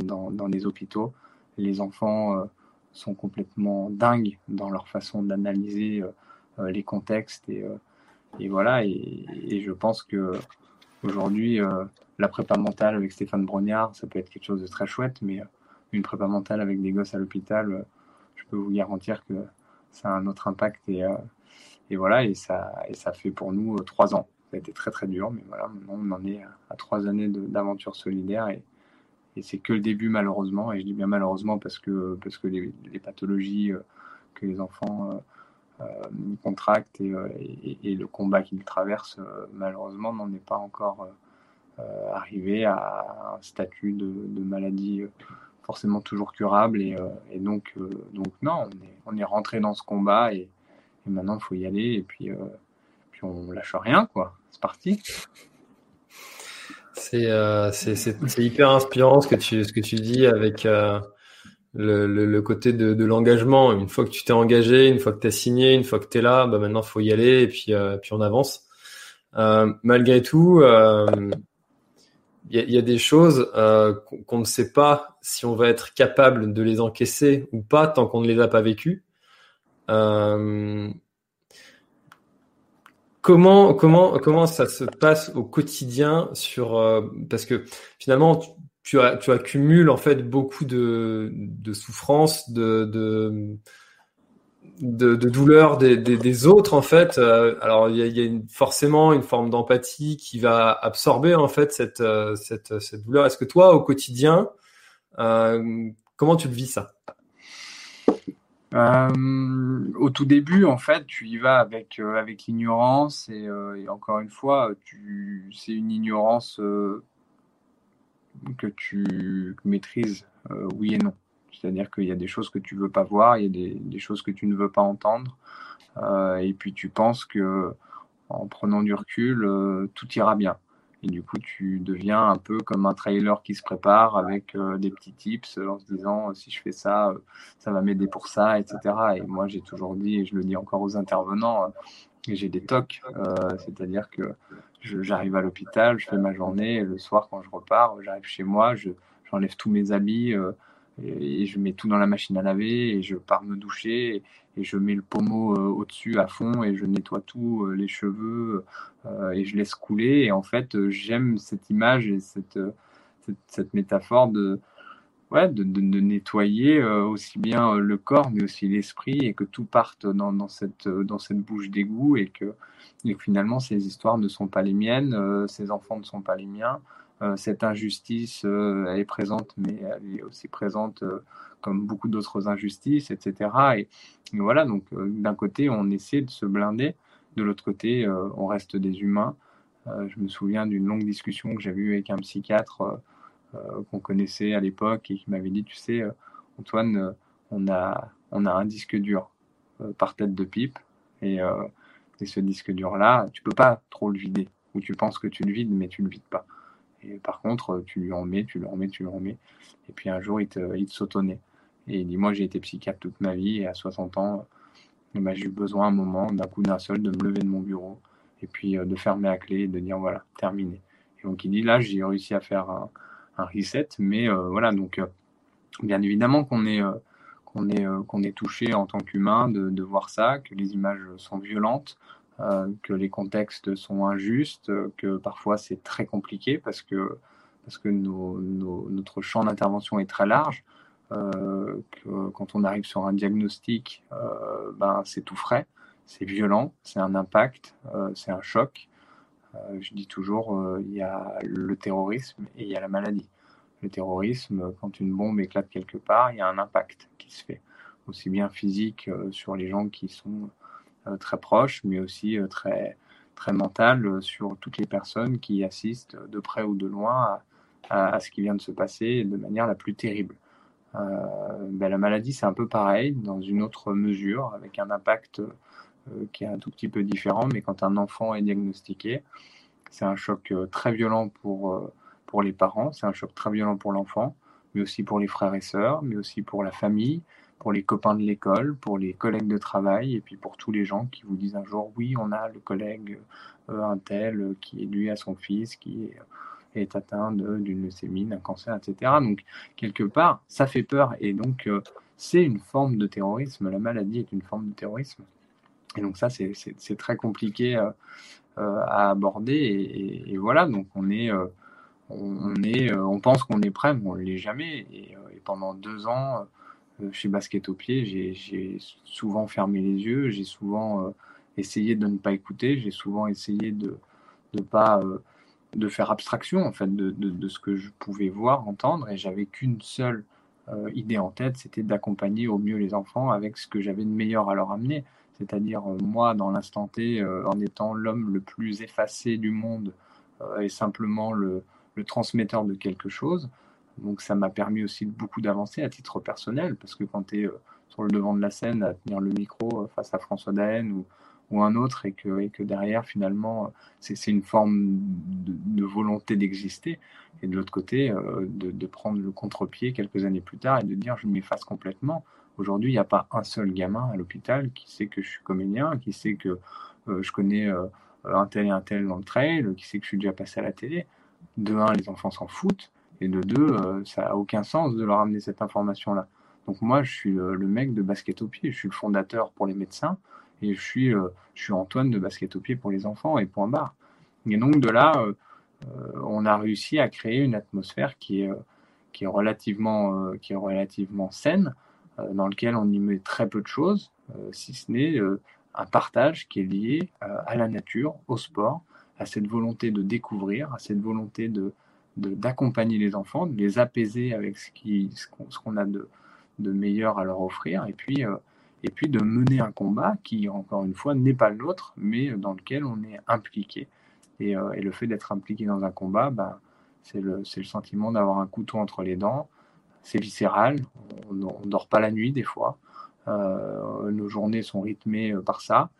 dans, dans, les hôpitaux. Les enfants sont complètement dingues dans leur façon d'analyser les contextes et, voilà. Et, je pense que aujourd'hui, la prépa mentale avec Stéphane Brognard, ça peut être quelque chose de très chouette, mais une prépa mentale avec des gosses à l'hôpital peux vous garantir que ça a un autre impact. Et, euh, et voilà, et ça, et ça fait pour nous euh, trois ans. Ça a été très très dur, mais voilà, maintenant on en est à, trois années d'aventure solidaire et, et c'est que le début malheureusement. Et je dis bien malheureusement parce que, parce que les, pathologies euh, que les enfants euh, contractent et, le combat qu'ils traversent, malheureusement, n'en est pas encore arrivé à un statut de, maladie forcément toujours curable. Et, euh, et donc, euh, donc, non, on est, on est rentré dans ce combat et, maintenant, il faut y aller. Et puis, euh, puis on lâche rien, quoi. C'est parti. C'est euh, hyper inspirant ce que tu, ce que tu dis avec euh, le, le, côté de, de l'engagement. Une fois que tu t'es engagé, une fois que tu as signé, une fois que tu es là, bah maintenant, il faut y aller et puis, euh, puis on avance. malgré tout, il y, a des choses qu'on ne sait pas si on va être capable de les encaisser ou pas tant qu'on ne les a pas vécues. Euh, comment comment comment ça se passe au quotidien sur euh, parce que finalement tu, accumules en fait beaucoup de, de souffrance de, de de, douleur des, autres en fait. alors il y a, forcément une forme d'empathie qui va absorber en fait cette, cette, cette douleur. Est-ce que toi au quotidien, comment tu le vis ça? Euh, au tout début, en fait, tu y vas avec, euh, avec l'ignorance et, euh, et, encore une fois, c'est une ignorance que tu maîtrises, oui et non. C'est-à-dire qu'il y a des choses que tu veux pas voir, il y a des, des choses que tu ne veux pas entendre, et puis tu penses que en prenant du recul, tout ira bien. Et du coup, tu deviens un peu comme un trailer qui se prépare avec euh, des petits tips en se disant si je fais ça, euh, ça va m'aider pour ça, etc. Et moi, j'ai toujours dit, et je le dis encore aux intervenants, euh, j'ai des tocs, c'est-à-dire que j'arrive à l'hôpital, je fais ma journée, et le soir, quand je repars, j'arrive chez moi, j'enlève tous mes habits et, je mets tout dans la machine à laver et je pars me doucher et, je mets le pommeau euh, au-dessus à fond et je nettoie tout, euh, les cheveux euh, et je laisse couler. Et en fait, j'aime cette image et cette, cette, métaphore de, ouais, de, nettoyer aussi bien le corps mais aussi l'esprit et que tout parte dans, cette, dans cette bouche d'égout et que finalement ces histoires ne sont pas les miennes, ces enfants ne sont pas les miens. Euh, cette injustice, euh, elle est présente, mais elle est aussi présente euh, comme beaucoup d'autres injustices, etc. Et, voilà, donc d'un côté, on essaie de se blinder, de l'autre côté, on reste des humains. je me souviens d'une longue discussion que j'avais eue avec un psychiatre qu'on connaissait à l'époque et qui m'avait dit, tu sais, Antoine, on, a, on a un disque dur par tête de pipe, et, et ce disque dur-là, tu peux pas trop le vider, ou tu penses que tu le vides, mais tu ne le vides pas. Par contre, tu lui en mets, tu lui en mets, tu lui en mets. Et puis un jour, il te, sautonnait. Et il dit Moi, j'ai été psychiatre toute ma vie, et à 60 ans, eh ben, j'ai eu besoin un moment, d'un coup d'un seul, de me lever de mon bureau, et puis euh, de fermer la clé et de dire Voilà, terminé. Et donc, il dit Là, j'ai réussi à faire un, reset, mais euh, voilà, donc, euh, bien évidemment qu'on est. qu'on est, qu'on est touché en tant qu'humain de, voir ça, que les images sont violentes, euh, que les contextes sont injustes, que parfois c'est très compliqué parce que, parce que notre champ d'intervention est très large. Euh, que quand on arrive sur un diagnostic, euh, ben, c'est tout frais, c'est violent, c'est un impact, c'est un choc. je dis toujours, il y a le terrorisme et il y a la maladie. Le terrorisme, quand une bombe éclate quelque part, il y a un impact qui se fait, aussi bien physique sur les gens qui sont euh, très proche, mais aussi euh, très, très mental euh, sur toutes les personnes qui assistent de près ou de loin à, ce qui vient de se passer de manière la plus terrible. Ben, la maladie, c'est un peu pareil, dans une autre mesure, avec un impact qui est un tout petit peu différent, mais quand un enfant est diagnostiqué, c'est un choc très violent pour, pour les parents, c'est un choc très violent pour l'enfant, mais aussi pour les frères et sœurs, mais aussi pour la famille, pour les copains de l'école, pour les collègues de travail, et puis pour tous les gens qui vous disent un jour, oui, on a le collègue euh, un tel euh, qui est lui à son fils, qui est, atteint d'une leucémie, d'un cancer, etc. Donc, quelque part, ça fait peur, et donc, euh, c'est une forme de terrorisme. La maladie est une forme de terrorisme. Et donc, ça, c'est très compliqué à aborder, et, voilà, donc on est... on, est, on pense qu'on est prêt, mais on ne l'est jamais. Et, pendant deux ans, euh, chez Basket au pied, j'ai souvent fermé les yeux, j'ai souvent euh, essayé de ne pas écouter, j'ai souvent essayé de ne pas euh, de faire abstraction en fait de, ce que je pouvais voir, entendre, et j'avais qu'une seule idée en tête, c'était d'accompagner au mieux les enfants avec ce que j'avais de meilleur à leur amener, c'est-à-dire moi dans l'instant T, en étant l'homme le plus effacé du monde et simplement le, le transmetteur de quelque chose, donc ça m'a permis aussi beaucoup d'avancer à titre personnel, parce que quand tu es euh, sur le devant de la scène à tenir le micro euh, face à François Daen ou, un autre, et que, derrière, finalement, euh, c'est une forme de, volonté d'exister, et de l'autre côté, de, de, prendre le contre-pied quelques années plus tard et de dire je m'efface complètement. Aujourd'hui, il n'y a pas un seul gamin à l'hôpital qui sait que je suis comédien, qui sait que je connais un tel et un tel dans le trail, qui sait que je suis déjà passé à la télé. De un, les enfants s'en foutent. Et de deux, euh, ça n'a aucun sens de leur amener cette information-là. Donc moi, je suis le, mec de basket au pied, je suis le fondateur pour les médecins, et je suis, euh, je suis Antoine de basket au pied pour les enfants, et point barre. Et donc de là, euh, on a réussi à créer une atmosphère qui est, qui est, relativement, qui est relativement saine, dans lequel on y met très peu de choses, si ce n'est un partage qui est lié à la nature, au sport, à cette volonté de découvrir, à cette volonté de d'accompagner les enfants, de les apaiser avec ce qu'on a de, meilleur à leur offrir, et puis, euh, et puis de mener un combat qui, encore une fois, n'est pas le nôtre, mais dans lequel on est impliqué. Et, euh, le fait d'être impliqué dans un combat, ben, c'est le, le, sentiment d'avoir un couteau entre les dents, c'est viscéral, on ne dort pas la nuit des fois, euh, nos journées sont rythmées par ça.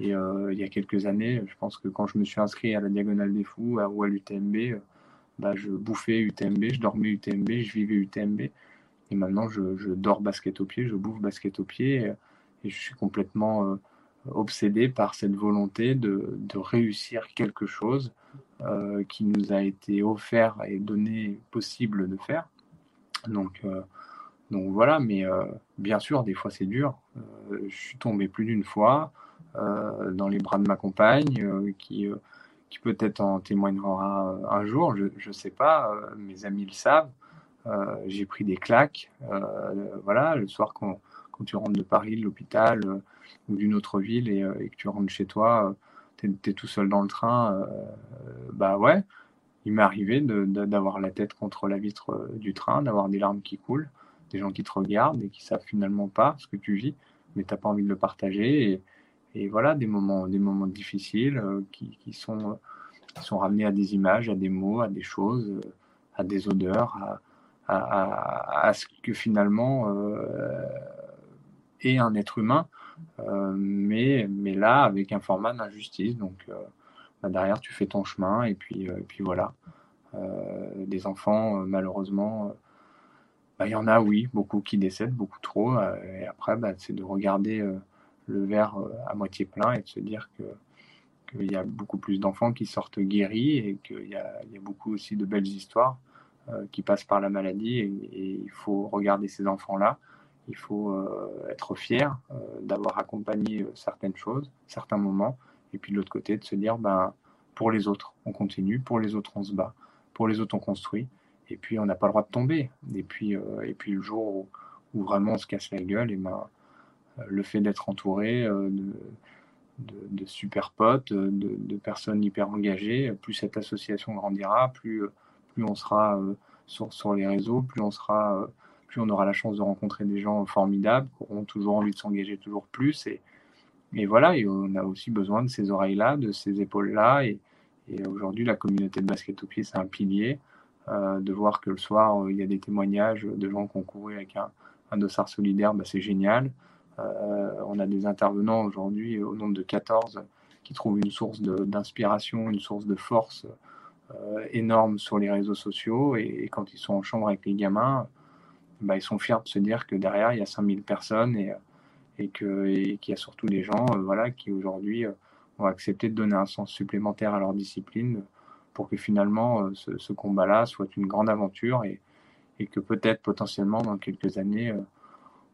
Et il y a quelques années, je pense que quand je me suis inscrit à la Diagonale des Fous ou à l'UTMB, bah, je bouffais UTMB, je dormais UTMB, je vivais UTMB. Et maintenant, je, je, dors basket au pied, je bouffe basket au pied. Et, je suis complètement euh, obsédé par cette volonté de, de réussir quelque chose euh, qui nous a été offert et donné possible de faire. Donc, euh, donc voilà, mais euh, bien sûr, des fois c'est dur. Je suis tombé plus d'une fois dans les bras de ma compagne qui qui peut-être en témoignera euh, un jour, je ne sais pas, euh, mes amis le savent. Euh, j'ai pris des claques. voilà, le soir quand, quand, tu rentres de Paris, de l'hôpital ou d'une autre ville et, que tu rentres chez toi, tu es, tout seul dans le train. bah ouais, il m'est arrivé d'avoir la tête contre la vitre du train, d'avoir des larmes qui coulent, des gens qui te regardent et qui savent finalement pas ce que tu vis, mais tu n'as pas envie de le partager. Et voilà, des moments, des moments difficiles euh, qui, qui, sont, sont ramenés à des images, à des mots, à des choses, euh, à des odeurs, à, à, ce que finalement euh, est un être humain, mais, mais là avec un format d'injustice. Donc bah derrière, tu fais ton chemin et puis, et puis voilà. des enfants, malheureusement, bah, il y en a, oui, beaucoup qui décèdent, beaucoup trop. et après, bah, c'est de regarder le verre euh, à moitié plein et de se dire que qu'il y a beaucoup plus d'enfants qui sortent guéris et qu'il y, y a beaucoup aussi de belles histoires euh, qui passent par la maladie et, il faut regarder ces enfants-là. Il faut euh, être fier d'avoir accompagné certaines choses, certains moments, et puis de l'autre côté de se dire ben pour les autres on continue, pour les autres on se bat, pour les autres on construit, et puis on n'a pas le droit de tomber. Et puis et puis le jour où, où, vraiment on se casse la gueule, et ben le fait d'être entouré euh, de, super potes, de, personnes hyper engagées, plus cette association grandira, plus, plus on sera euh, sur, les réseaux, plus on euh, aura la chance de rencontrer des gens formidables, qui auront toujours envie de s'engager toujours plus. Et, voilà, on a aussi besoin de ces oreilles-là, de ces épaules-là. Et, et aujourd'hui, la communauté de basket au pied, c'est un pilier. de voir que le soir, il y a des témoignages de gens qui ont couru avec un, un dossard solidaire, bah, c'est génial. Euh, on a des intervenants aujourd'hui au nombre de 14 qui trouvent une source d'inspiration, une source de force euh, énorme sur les réseaux sociaux. Et, quand ils sont en chambre avec les gamins, bah, ils sont fiers de se dire que derrière, il y a 5000 personnes et, qu'il y a surtout des gens euh, qui aujourd'hui ont accepté de donner un sens supplémentaire à leur discipline pour que finalement ce, combat-là soit une grande aventure et que peut-être potentiellement dans quelques années,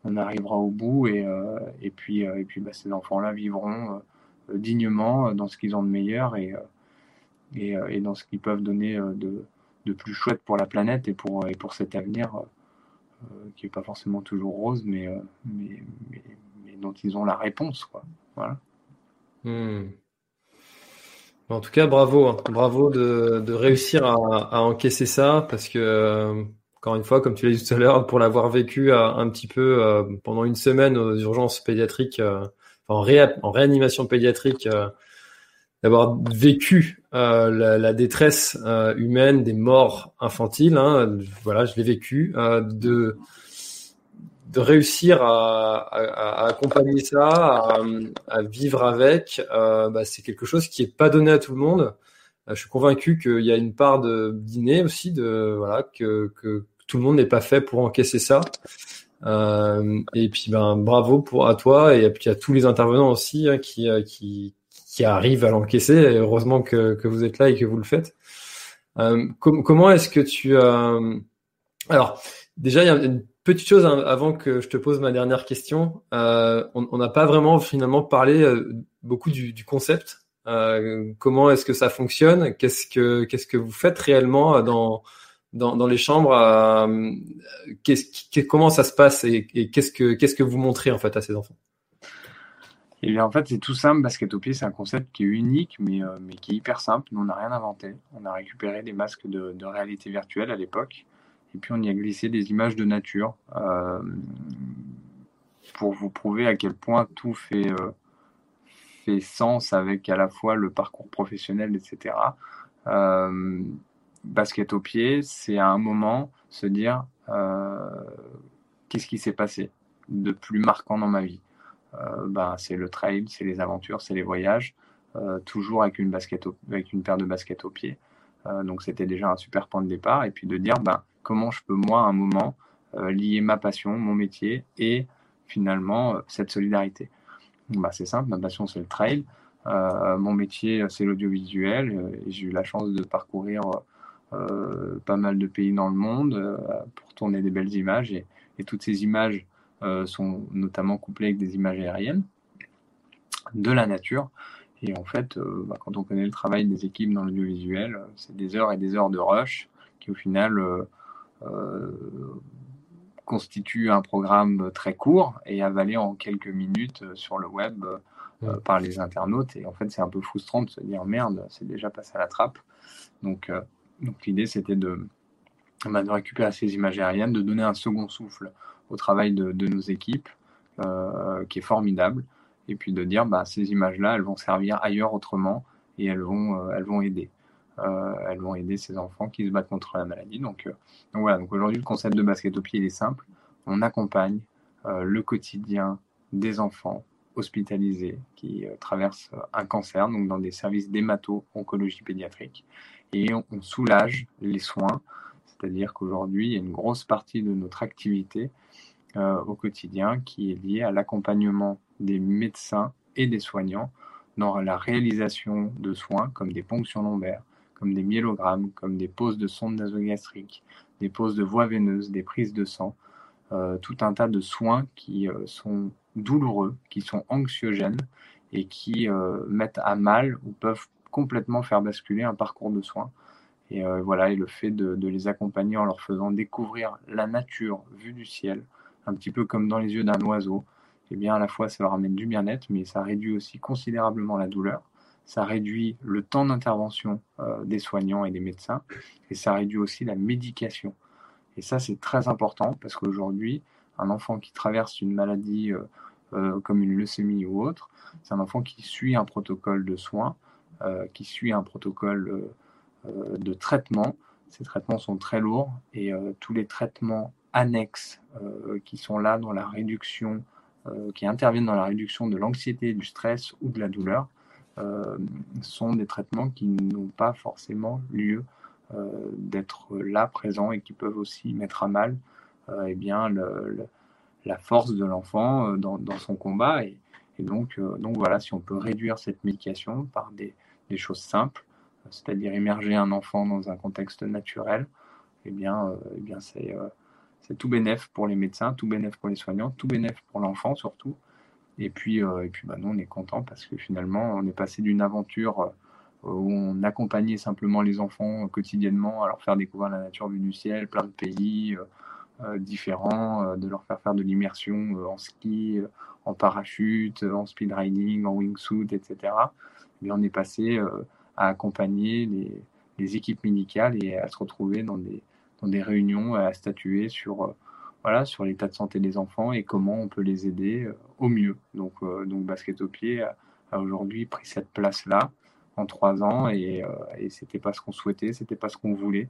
on arrivera au bout et, euh, et puis, euh, et puis bah, ces enfants-là vivront euh, dignement dans ce qu'ils ont de meilleur et, et, dans ce qu'ils peuvent donner de, de, plus chouette pour la planète et pour, et pour cet avenir qui n'est pas forcément toujours rose, mais, mais, mais, dont ils ont la réponse. Quoi. Voilà. Hmm. En tout cas, bravo, hein. bravo de, de réussir à, à, encaisser ça parce que encore une fois, comme tu l'as dit tout à l'heure, pour l'avoir vécu euh, un petit peu euh, pendant une semaine aux urgences pédiatriques, euh, en, réanimation pédiatrique, d'avoir vécu la, détresse humaine des morts infantiles. Hein, voilà, je l'ai vécu. de réussir à, accompagner ça, à, vivre avec, bah, c'est quelque chose qui est pas donné à tout le monde. je suis convaincu qu'il y a une part de dîner aussi, de voilà que tout le monde n'est pas fait pour encaisser ça. Euh, et puis ben bravo pour à toi et puis à tous les intervenants aussi hein, qui, euh, qui qui arrivent à l'encaisser. heureusement que, que vous êtes là et que vous le faites. Euh, comment est-ce que tu euh... alors déjà il y a une petite chose hein, avant que je te pose ma dernière question. Euh, on n'a pas vraiment finalement parlé euh, beaucoup du, du concept. comment est-ce que ça fonctionne? Qu'est-ce que qu'est-ce que vous faites réellement dans dans, les chambres, comment ça se passe et, qu'est-ce que vous montrez en fait à ces enfants? Et eh en fait, c'est tout simple. Basket au pied, c'est un concept qui est unique, mais, mais qui est hyper simple. Nous, on n'a rien inventé. On a récupéré des masques de, réalité virtuelle à l'époque. Et puis, on y a glissé des images de nature pour vous prouver à quel point tout fait sens avec à la fois le parcours professionnel, etc. Euh, basket au pied, c'est à un moment se dire euh, qu'est-ce qui s'est passé de plus marquant dans ma vie? Euh, ben, c'est le trail, c'est les aventures, c'est les voyages, toujours avec une, basket avec une paire de baskets au pied. donc c'était déjà un super point de départ. Et puis de dire ben, comment je peux moi à un moment lier ma passion, mon métier et finalement cette solidarité. Ben, c'est simple, ma passion c'est le trail. Euh, mon métier, c'est l'audiovisuel. Euh, j'ai eu la chance de parcourir euh, pas mal de pays dans le monde pour tourner des belles images. Et, toutes ces images sont notamment couplées avec des images aériennes de la nature. Et en fait, bah, quand on connaît le travail des équipes dans l'audiovisuel, c'est des heures et des heures de rush qui au final constituent un programme très court et avalé en quelques minutes sur le web euh, par les internautes. Et en fait, c'est un peu frustrant de se dire merde, c'est déjà passé à la trappe. Donc, euh, donc l'idée, c'était de, bah, de récupérer ces images aériennes, de donner un second souffle au travail de, nos équipes, euh, qui est formidable. Et puis de dire, bah, ces images-là, elles vont servir ailleurs autrement et elles vont, elles vont aider. elles vont aider ces enfants qui se battent contre la maladie. Donc, voilà, donc aujourd'hui, le concept de basket au pied, est simple. On accompagne le quotidien des enfants hospitalisés qui euh, traversent euh, un cancer, donc dans des services d'hémato-oncologie pédiatrique. Et on, soulage les soins, c'est-à-dire qu'aujourd'hui, il y a une grosse partie de notre activité euh, au quotidien qui est liée à l'accompagnement des médecins et des soignants dans la réalisation de soins comme des ponctions lombaires, comme des myélogrammes, comme des poses de sondes nasogastriques, des poses de voies veineuses, des prises de sang, tout un tas de soins qui sont douloureux, qui sont anxiogènes et qui euh, mettent à mal ou peuvent complètement faire basculer un parcours de soins. Et euh, voilà, le fait de, les accompagner en leur faisant découvrir la nature vue du ciel, un petit peu comme dans les yeux d'un oiseau, eh bien à la fois ça leur amène du bien-être, mais ça réduit aussi considérablement la douleur. Ça réduit le temps d'intervention euh, des soignants et des médecins, et ça réduit aussi la médication. Et ça, c'est très important parce qu'aujourd'hui, un enfant qui traverse une maladie euh, comme une leucémie ou autre. C'est un enfant qui suit un protocole de soins, qui suit un protocole euh, de traitement. Ces traitements sont très lourds et tous les traitements annexes qui sont là dans la réduction, qui interviennent dans la réduction de l'anxiété, du stress ou de la douleur, sont des traitements qui n'ont pas forcément lieu d'être là présents et qui peuvent aussi mettre à mal eh bien, la force de l'enfant euh, dans, son combat. Et, euh, donc voilà, si on peut réduire cette médication par des, choses simples, c'est-à-dire immerger un enfant dans un contexte naturel, eh bien, euh, eh bien c'est c'est tout bénéf pour les médecins, tout bénéf pour les soignants, tout bénéf pour l'enfant surtout. Et puis, et puis bah, nous, on est content parce que finalement, on est passé d'une aventure où on accompagnait simplement les enfants quotidiennement à leur faire découvrir la nature vue du ciel, plein de pays, euh, différents, euh, de leur faire faire de l'immersion euh, en ski, en parachute, en speed riding, en wingsuit, etc. Mais on est passé à accompagner les, équipes médicales et à se retrouver dans des, dans des réunions à statuer sur, sur l'état de santé des enfants et comment on peut les aider au mieux. Donc, donc Basket au pied a, aujourd'hui pris cette place-là en trois ans et, et c'était pas ce qu'on souhaitait, c'était pas ce qu'on voulait.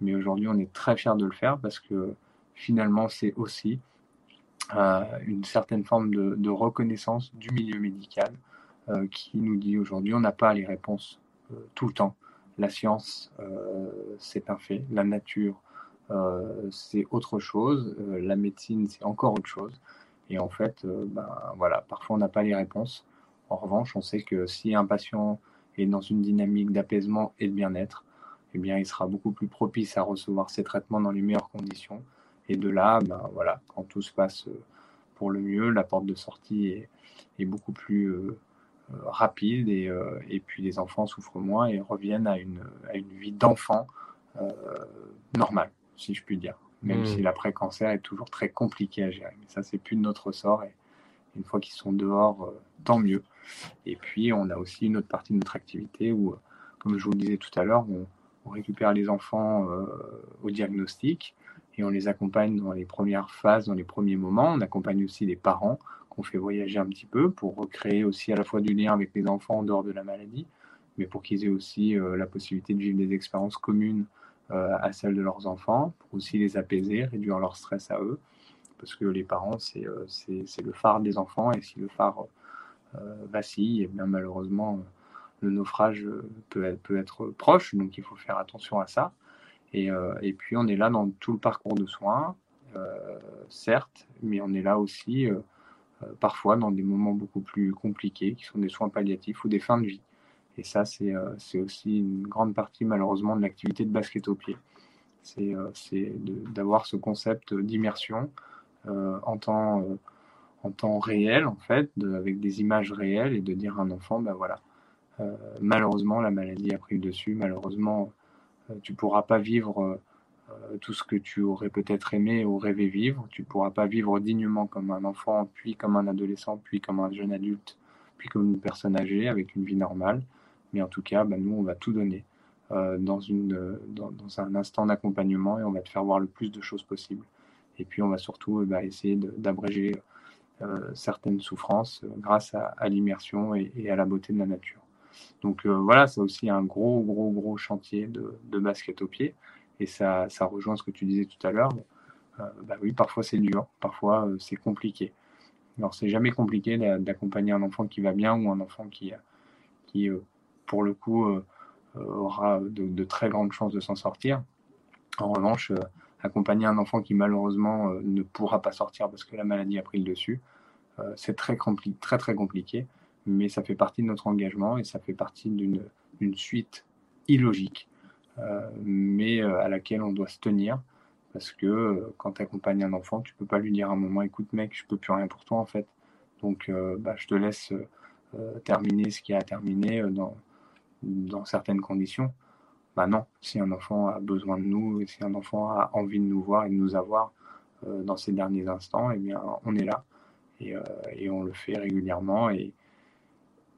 Mais aujourd'hui, on est très fiers de le faire parce que finalement, c'est aussi euh, une certaine forme de, reconnaissance du milieu médical euh, qui nous dit aujourd'hui on n'a pas les réponses euh, tout le temps. La science, c'est un fait. La nature, c'est autre chose. la médecine, c'est encore autre chose. Et en fait, ben, voilà, parfois on n'a pas les réponses. En revanche, on sait que si un patient est dans une dynamique d'apaisement et de bien-être, eh bien, il sera beaucoup plus propice à recevoir ses traitements dans les meilleures conditions et de là, ben, voilà, quand tout se passe euh, pour le mieux, la porte de sortie est, beaucoup plus euh, euh, rapide et, et, puis les enfants souffrent moins et reviennent à une, à une vie d'enfant normal, si je puis dire. Même Mm. si l'après-cancer est toujours très compliqué à gérer. Mais ça, c'est plus de notre sort. Et une fois qu'ils sont dehors, euh, tant mieux. Et puis, on a aussi une autre partie de notre activité où, euh, comme je vous le disais tout à l'heure, on, on récupère les enfants euh, au diagnostic et on les accompagne dans les premières phases, dans les premiers moments. On accompagne aussi les parents qu'on fait voyager un petit peu pour recréer aussi à la fois du lien avec les enfants en dehors de la maladie, mais pour qu'ils aient aussi euh, la possibilité de vivre des expériences communes euh, à celles de leurs enfants, pour aussi les apaiser, réduire leur stress à eux, parce que les parents, c'est euh, le phare des enfants, et si le phare vacille, et bien malheureusement, le naufrage peut être, peut être proche, donc il faut faire attention à ça. Et, et puis on est là dans tout le parcours de soins, certes, mais on est là aussi parfois dans des moments beaucoup plus compliqués, qui sont des soins palliatifs ou des fins de vie. Et ça, c'est euh, aussi une grande partie malheureusement de l'activité de basket au pied. C'est euh, d'avoir ce concept d'immersion euh, en temps, euh, en temps réel, en fait, avec des images réelles et de dire à un enfant, ben voilà, euh, malheureusement, la maladie a pris le dessus, malheureusement, euh, tu pourras pas vivre euh, euh, tout ce que tu aurais peut-être aimé ou rêvé vivre, tu pourras pas vivre dignement comme un enfant, puis comme un adolescent, puis comme un jeune adulte, puis comme une personne âgée avec une vie normale. Mais en tout cas, ben, nous, on va tout donner euh, euh, dans, un instant d'accompagnement et on va te faire voir le plus de choses possibles. Et puis, on va surtout euh, ben, essayer d'abréger euh, certaines souffrances euh, grâce à, l'immersion et, à la beauté de la nature. Donc euh, voilà, c'est aussi un gros, gros, gros chantier de, de basket au pied. Et ça, rejoint ce que tu disais tout à l'heure. Euh, bah oui, parfois c'est dur, parfois euh, c'est compliqué. Alors c'est jamais compliqué d'a- d'accompagner un enfant qui va bien ou un enfant qui, qui euh, pour le coup, aura de, très grandes chances de s'en sortir. En revanche, accompagner un enfant qui malheureusement ne pourra pas sortir parce que la maladie a pris le dessus, c'est très, très très compliqué, mais ça fait partie de notre engagement et ça fait partie d'une suite illogique, mais euh, à laquelle on doit se tenir. Parce que euh, quand tu accompagnes un enfant, tu peux pas lui dire à un moment, écoute mec, je peux plus rien pour toi en fait, donc euh, bah, je te laisse euh, terminer ce qui a terminé euh, dans, dans certaines conditions. Bah non, si un enfant a besoin de nous, si un enfant a envie de nous voir et de nous avoir euh, dans ces derniers instants, eh bien on est là. Et, euh, et on le fait régulièrement et,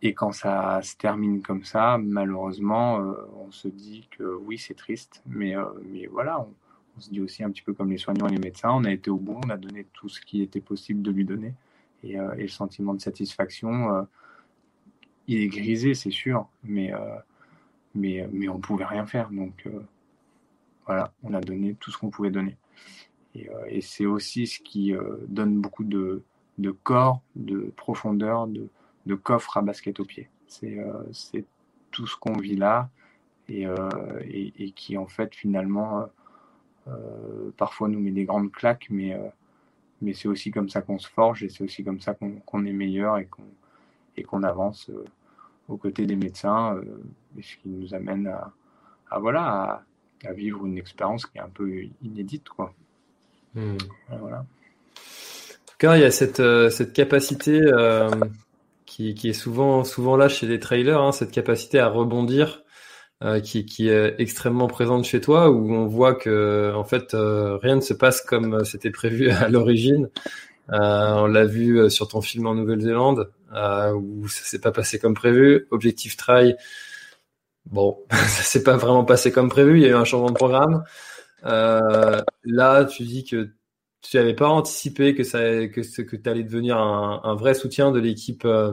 et quand ça se termine comme ça, malheureusement, euh, on se dit que oui, c'est triste, mais, euh, mais voilà, on, se dit aussi un petit peu comme les soignants et les médecins, on a été au bout, on a donné tout ce qui était possible de lui donner. Et, euh, le sentiment de satisfaction, il est grisé, c'est sûr, mais, mais, mais on pouvait rien faire. Donc voilà, on a donné tout ce qu'on pouvait donner. Et, et c'est aussi ce qui donne beaucoup de, de corps, de profondeur, de, de coffre à basket au pied. C'est euh, tout ce qu'on vit là et, euh, et, et qui en fait finalement euh, parfois nous met des grandes claques, mais, euh, mais c'est aussi comme ça qu'on se forge et c'est aussi comme ça qu'on est meilleur et qu'on avance euh, aux côtés des médecins, euh, et ce qui nous amène à, à voilà à, à vivre une expérience qui est un peu inédite quoi. Hmm. Voilà. En tout cas, il y a cette, euh, cette capacité euh, qui, qui est souvent, souvent là chez les trailers, hein, cette capacité à rebondir, euh, qui, qui est extrêmement présente chez toi, où on voit que en fait euh, rien ne se passe comme c'était prévu à l'origine. Euh, on l'a vu euh, sur ton film en Nouvelle-Zélande, euh, où ça s'est pas passé comme prévu. Objectif Trail, bon, ça s'est pas vraiment passé comme prévu. Il y a eu un changement de programme. Euh, là, tu dis que tu n'avais pas anticipé que ça que que tu allais devenir un, un, vrai soutien de l'équipe euh,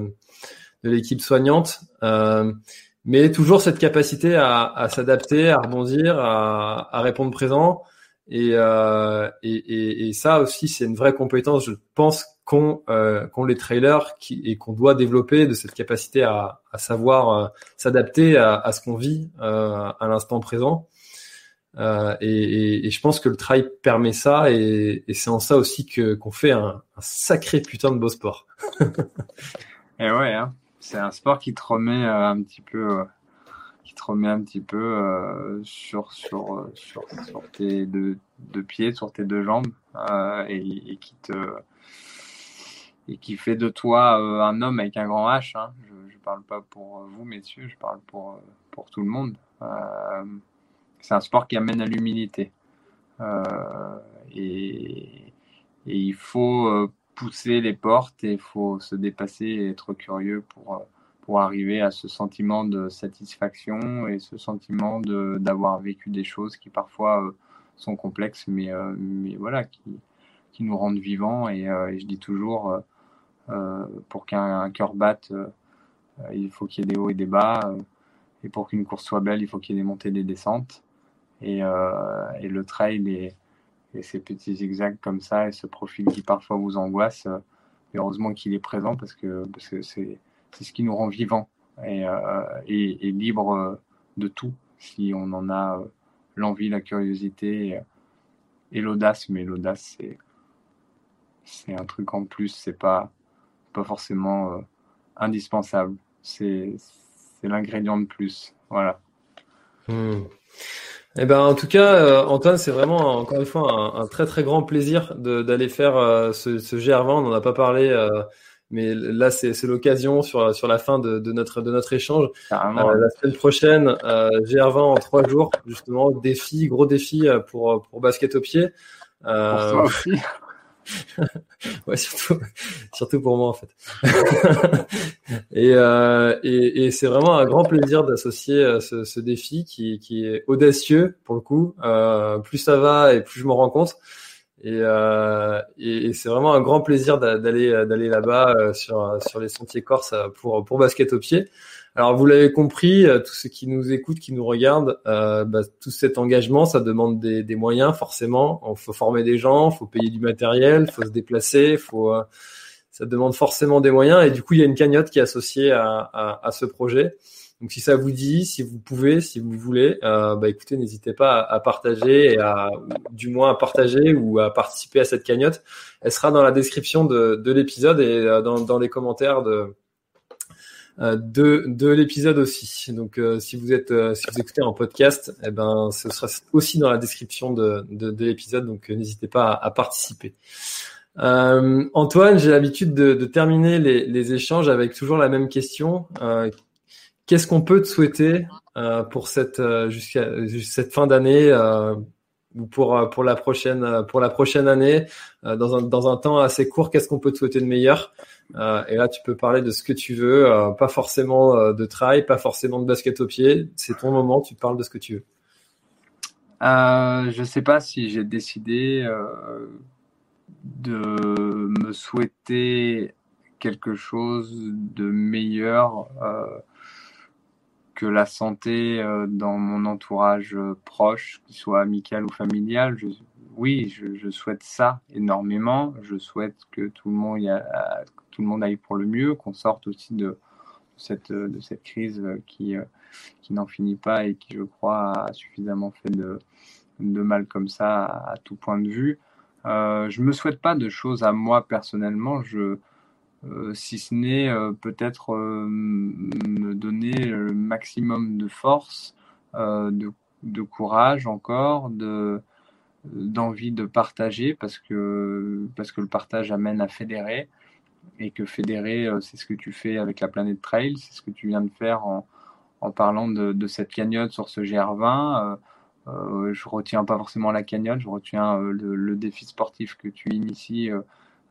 de l'équipe soignante. Euh, mais toujours cette capacité à, à s'adapter à rebondir à, à, répondre présent. Et, euh, et, et, et ça aussi c'est une vraie compétence je pense qu'ont euh, qu les trailers qui, et qu'on doit développer de cette capacité à, à savoir euh, s'adapter à, à, ce qu'on vit euh, à l'instant présent euh, et, je pense que le trail permet ça, et, c'est en ça aussi que qu'on fait un, sacré putain de beau sport. et ouais, hein. c'est un sport qui te remet euh, un petit peu, euh, qui te remet un petit peu sur sur sur, tes deux, pieds, sur tes deux jambes, et, qui te et qui fait de toi un homme avec un grand H. Hein. Je, je parle pas pour vous, messieurs, je parle pour pour tout le monde c'est un sport qui amène à l'humilité. et, il faut pousser les portes et il faut se dépasser et être curieux pour, pour arriver à ce sentiment de satisfaction et ce sentiment d'avoir vécu des choses qui parfois sont complexes, mais, mais voilà, qui, qui nous rendent vivants. Et, et je dis toujours, pour qu'un cœur batte, il faut qu'il y ait des hauts et des bas. et pour qu'une course soit belle, il faut qu'il y ait des montées et des descentes. Et, et le trail et, et, ces petits zigzags comme ça et ce profil qui parfois vous angoisse, heureusement qu'il est présent parce que c'est ce qui nous rend vivants et, et, libre de tout si on en a l'envie, la curiosité et, l'audace. Mais l'audace, c'est, c'est un truc en plus, c'est pas, pas forcément indispensable. C'est, c'est l'ingrédient de plus. Voilà. Hmm. Eh ben, en tout cas, euh, Antoine, c'est vraiment encore une fois un, très très grand plaisir d'aller faire euh, ce, ce, GR20. On n'en a pas parlé, euh, mais là c'est l'occasion sur sur la fin de, de, notre de notre échange. la semaine prochaine, GR20 en trois jours, justement, défi, gros défi pour pour basket au pied. Pour aussi. Ouais, surtout, surtout pour moi en fait. et, euh, et, et c'est vraiment un grand plaisir d'associer euh, ce, défi qui, qui, est audacieux pour le coup. Euh, plus ça va et plus je me rends compte. Et, et, c'est vraiment un grand plaisir d'aller d'aller là-bas sur sur les sentiers corses pour pour basket au pied. Alors vous l'avez compris, euh, tous ceux qui nous écoutent, qui nous regardent, euh, bah, tout cet engagement, ça demande des, des moyens forcément. Il faut former des gens, faut payer du matériel, faut se déplacer, faut, euh, ça demande forcément des moyens. Et du coup, il y a une cagnotte qui est associée à, à, à ce projet. Donc si ça vous dit, si vous pouvez, si vous voulez, euh, bah écoutez, n'hésitez pas à, à, partager et à, du moins à partager ou à participer à cette cagnotte. Elle sera dans la description de, de l'épisode et euh, dans, dans les commentaires de de, de l'épisode aussi. Donc, euh, si vous êtes, euh, si vous écoutez en podcast, eh ben, ce sera aussi dans la description de, de, de l'épisode. Donc, n'hésitez pas à, participer. Antoine, j'ai l'habitude de, terminer les, les, échanges avec toujours la même question. Qu'est-ce qu'on peut te souhaiter pour cette jusqu'à cette fin d'année ou pour pour la prochaine pour la prochaine année dans un dans un temps assez court Qu'est-ce qu'on peut te souhaiter de meilleur? Euh, et là, tu peux parler de ce que tu veux, euh, pas forcément euh, de trail, pas forcément de basket au pied. C'est ton moment, tu parles de ce que tu veux. je ne sais pas si j'ai décidé de me souhaiter quelque chose de meilleur que la santé dans mon entourage proche, qu'il soit amical ou familial. oui, je, souhaite ça énormément. Je souhaite que tout le monde aille pour le mieux, qu'on sorte aussi de cette, de cette crise qui, n'en finit pas et qui, je crois, a suffisamment fait de, mal comme ça à, tout point de vue. Euh, je ne me souhaite pas de choses à moi personnellement, euh, si ce n'est euh, peut-être me donner le maximum de force, de, courage encore, de d'envie de partager parce que, parce que le partage amène à fédérer et que fédérer, euh, c'est ce que tu fais avec la planète Trail, c'est ce que tu viens de faire en, en parlant de, cette cagnotte sur ce GR20. Euh, euh, je retiens pas forcément la cagnotte, je retiens euh, le, le, défi sportif que tu inities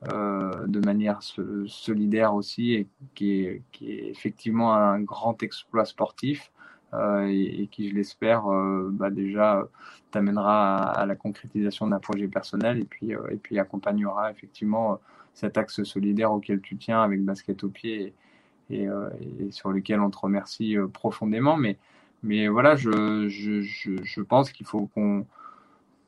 de manière solidaire aussi et qui est, effectivement un grand exploit sportif. Et, et, qui, je l'espère, bah déjà t'amènera à, la concrétisation d'un projet personnel et puis, et puis accompagnera effectivement cet axe solidaire auquel tu tiens avec basket au pied et, euh, sur lequel on te remercie euh, profondément. Mais, mais voilà, je, je, je, pense qu'il faut qu'on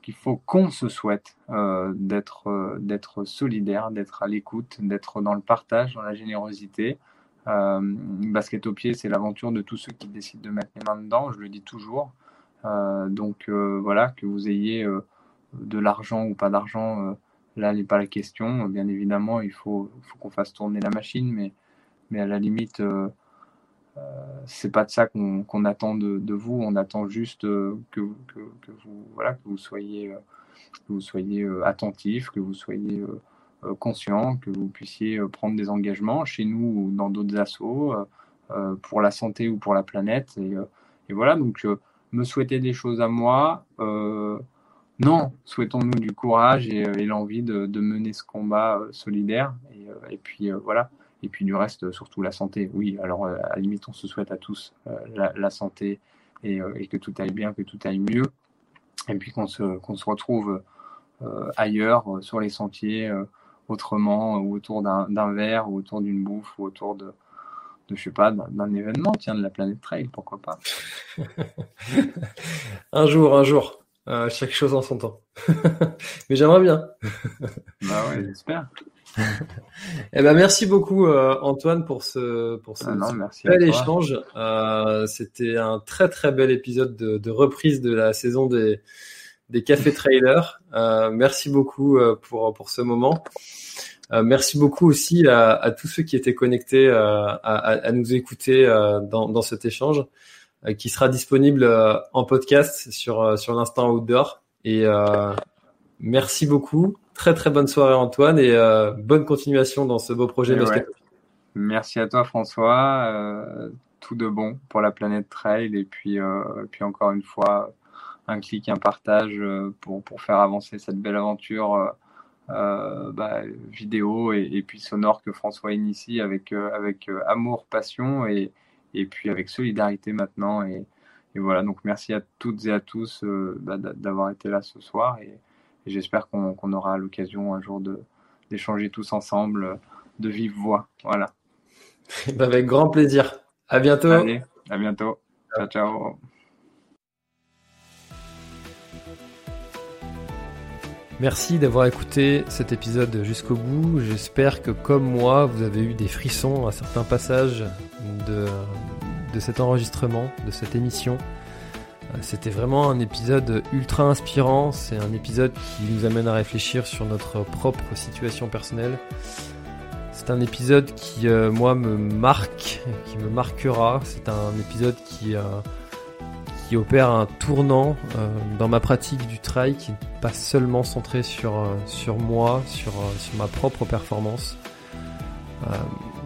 qu'il faut qu'on se souhaite euh, d'être d'être solidaire, d'être à l'écoute, d'être dans le partage, dans la générosité. basket au pied, c'est l'aventure de tous ceux qui décident de mettre les mains dedans, je le dis toujours. donc voilà, que vous ayez de l'argent ou pas d'argent, Là, n'est pas la question. Bien évidemment, il faut, faut qu'on fasse tourner la machine, mais, mais à la limite, euh, euh, c'est pas de ça qu'on attend de, vous. On attend juste euh, que, vous, soyez, euh, que vous soyez attentif, que vous soyez conscient, que vous puissiez prendre des engagements chez nous ou dans d'autres assos pour la santé ou pour la planète. Et voilà, donc me souhaiter des choses à moi, non, souhaitons-nous du courage et, l'envie de, mener ce combat solidaire. Et, puis voilà. Et puis du reste, surtout la santé. Oui, alors à la limite, on se souhaite à tous la, santé et, que tout aille bien, que tout aille mieux. Et puis qu'on se, qu'on se retrouve ailleurs, sur les sentiers, autrement, ou autour d'un verre, ou autour d'une bouffe, ou autour de, de je sais pas, d'un événement, tiens, de la planète Trail, pourquoi pas. un jour, un jour. Euh, chaque chose en son temps. Mais j'aimerais bien. bah ouais, j'espère. Eh ben merci beaucoup euh, Antoine pour ce pour ce, ah bel échange. Euh, C'était un très très bel épisode de, de, reprise de la saison des des cafés trailers. Euh, merci beaucoup pour pour ce moment. Merci beaucoup aussi à, à, tous ceux qui étaient connectés à, à, nous écouter dans, dans cet échange. Qui sera disponible en podcast sur, sur l'instant outdoor. Et merci beaucoup. Très très bonne soirée Antoine et bonne continuation dans ce beau projet de Merci à toi François. tout de bon pour la planète trail et puis, puis encore une fois un clic, un partage pour, pour faire avancer cette belle aventure bah, vidéo et, et, puis sonore que François initie avec, avec amour, passion et, et puis avec solidarité maintenant. Et, voilà, donc merci à toutes et à tous euh, bah, d'avoir été là ce soir et, j'espère qu'on aura l'occasion un jour d'échanger tous ensemble de vive voix. Voilà. Bah, avec grand plaisir. À bientôt. Allez, à bientôt. Ciao, ciao. Merci d'avoir écouté cet épisode jusqu'au bout. J'espère que comme moi, vous avez eu des frissons à certains passages de, de cet enregistrement, de cette émission. Euh, c'était vraiment un épisode ultra inspirant. C'est un épisode qui nous amène à réfléchir sur notre propre situation personnelle. C'est un épisode qui, euh, moi, me marque, qui me marquera. C'est un épisode qui, euh, qui opère un tournant dans ma pratique du trail, qui n'est pas seulement centré sur, sur moi, sur, sur ma propre performance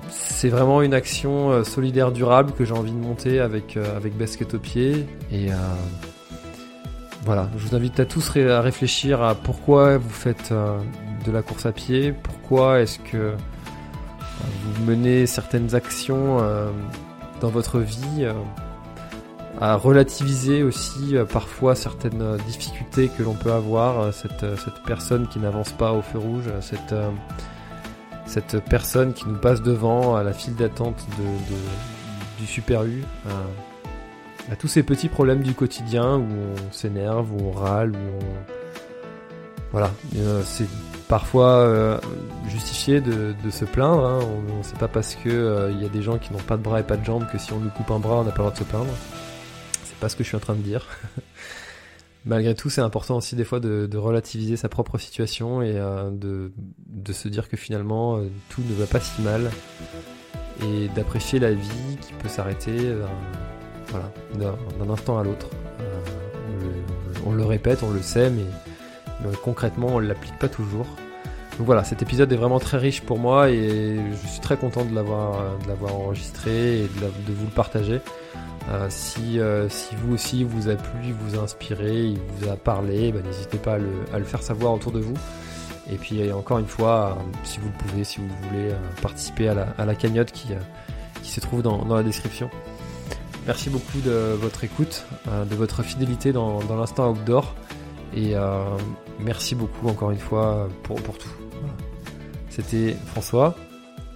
c'est vraiment une action euh, solidaire durable que j'ai envie de monter avec, euh, avec Basket au pied. Et euh, voilà, je vous invite à tous à réfléchir à pourquoi vous faites de la course à pied, pourquoi est-ce que vous menez certaines actions dans votre vie, à relativiser aussi parfois certaines difficultés que l'on peut avoir, cette, cette personne qui n'avance pas au feu rouge, cette cette personne qui nous passe devant à la file d'attente de, du Super U, à, tous ces petits problèmes du quotidien où on s'énerve, où on râle, où on... Voilà, euh, c'est parfois euh, justifié de, se plaindre. Hein. On, sait pas parce que euh, il y a des gens qui n'ont pas de bras et pas de jambes que si on nous coupe un bras, on n'a pas le droit de se plaindre. C'est pas ce que je suis en train de dire. malgré tout, c'est important aussi des fois de, relativiser sa propre situation et euh, de, se dire que finalement euh, tout ne va pas si mal et d'apprécier la vie qui peut s'arrêter euh, voilà, d'un instant à l'autre. On, le répète, on le sait, mais, concrètement on ne l'applique pas toujours. Donc voilà, cet épisode est vraiment très riche pour moi et je suis très content de l'avoir enregistré et de vous le partager. Euh, si, euh, si vous aussi vous a plu, vous a inspiré, il vous a parlé, bah, n'hésitez pas à le, faire savoir autour de vous. Et puis encore une fois, euh, si vous le pouvez, si vous voulez participer à la, cagnotte qui, se trouve dans, la description. Merci beaucoup de votre écoute, de votre fidélité dans, l'instant outdoor. Et merci beaucoup encore une fois pour, pour tout. C'était François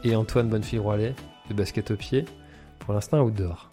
et Antoine Bonnefille-Roilet de Basket au pied pour l'instant outdoor.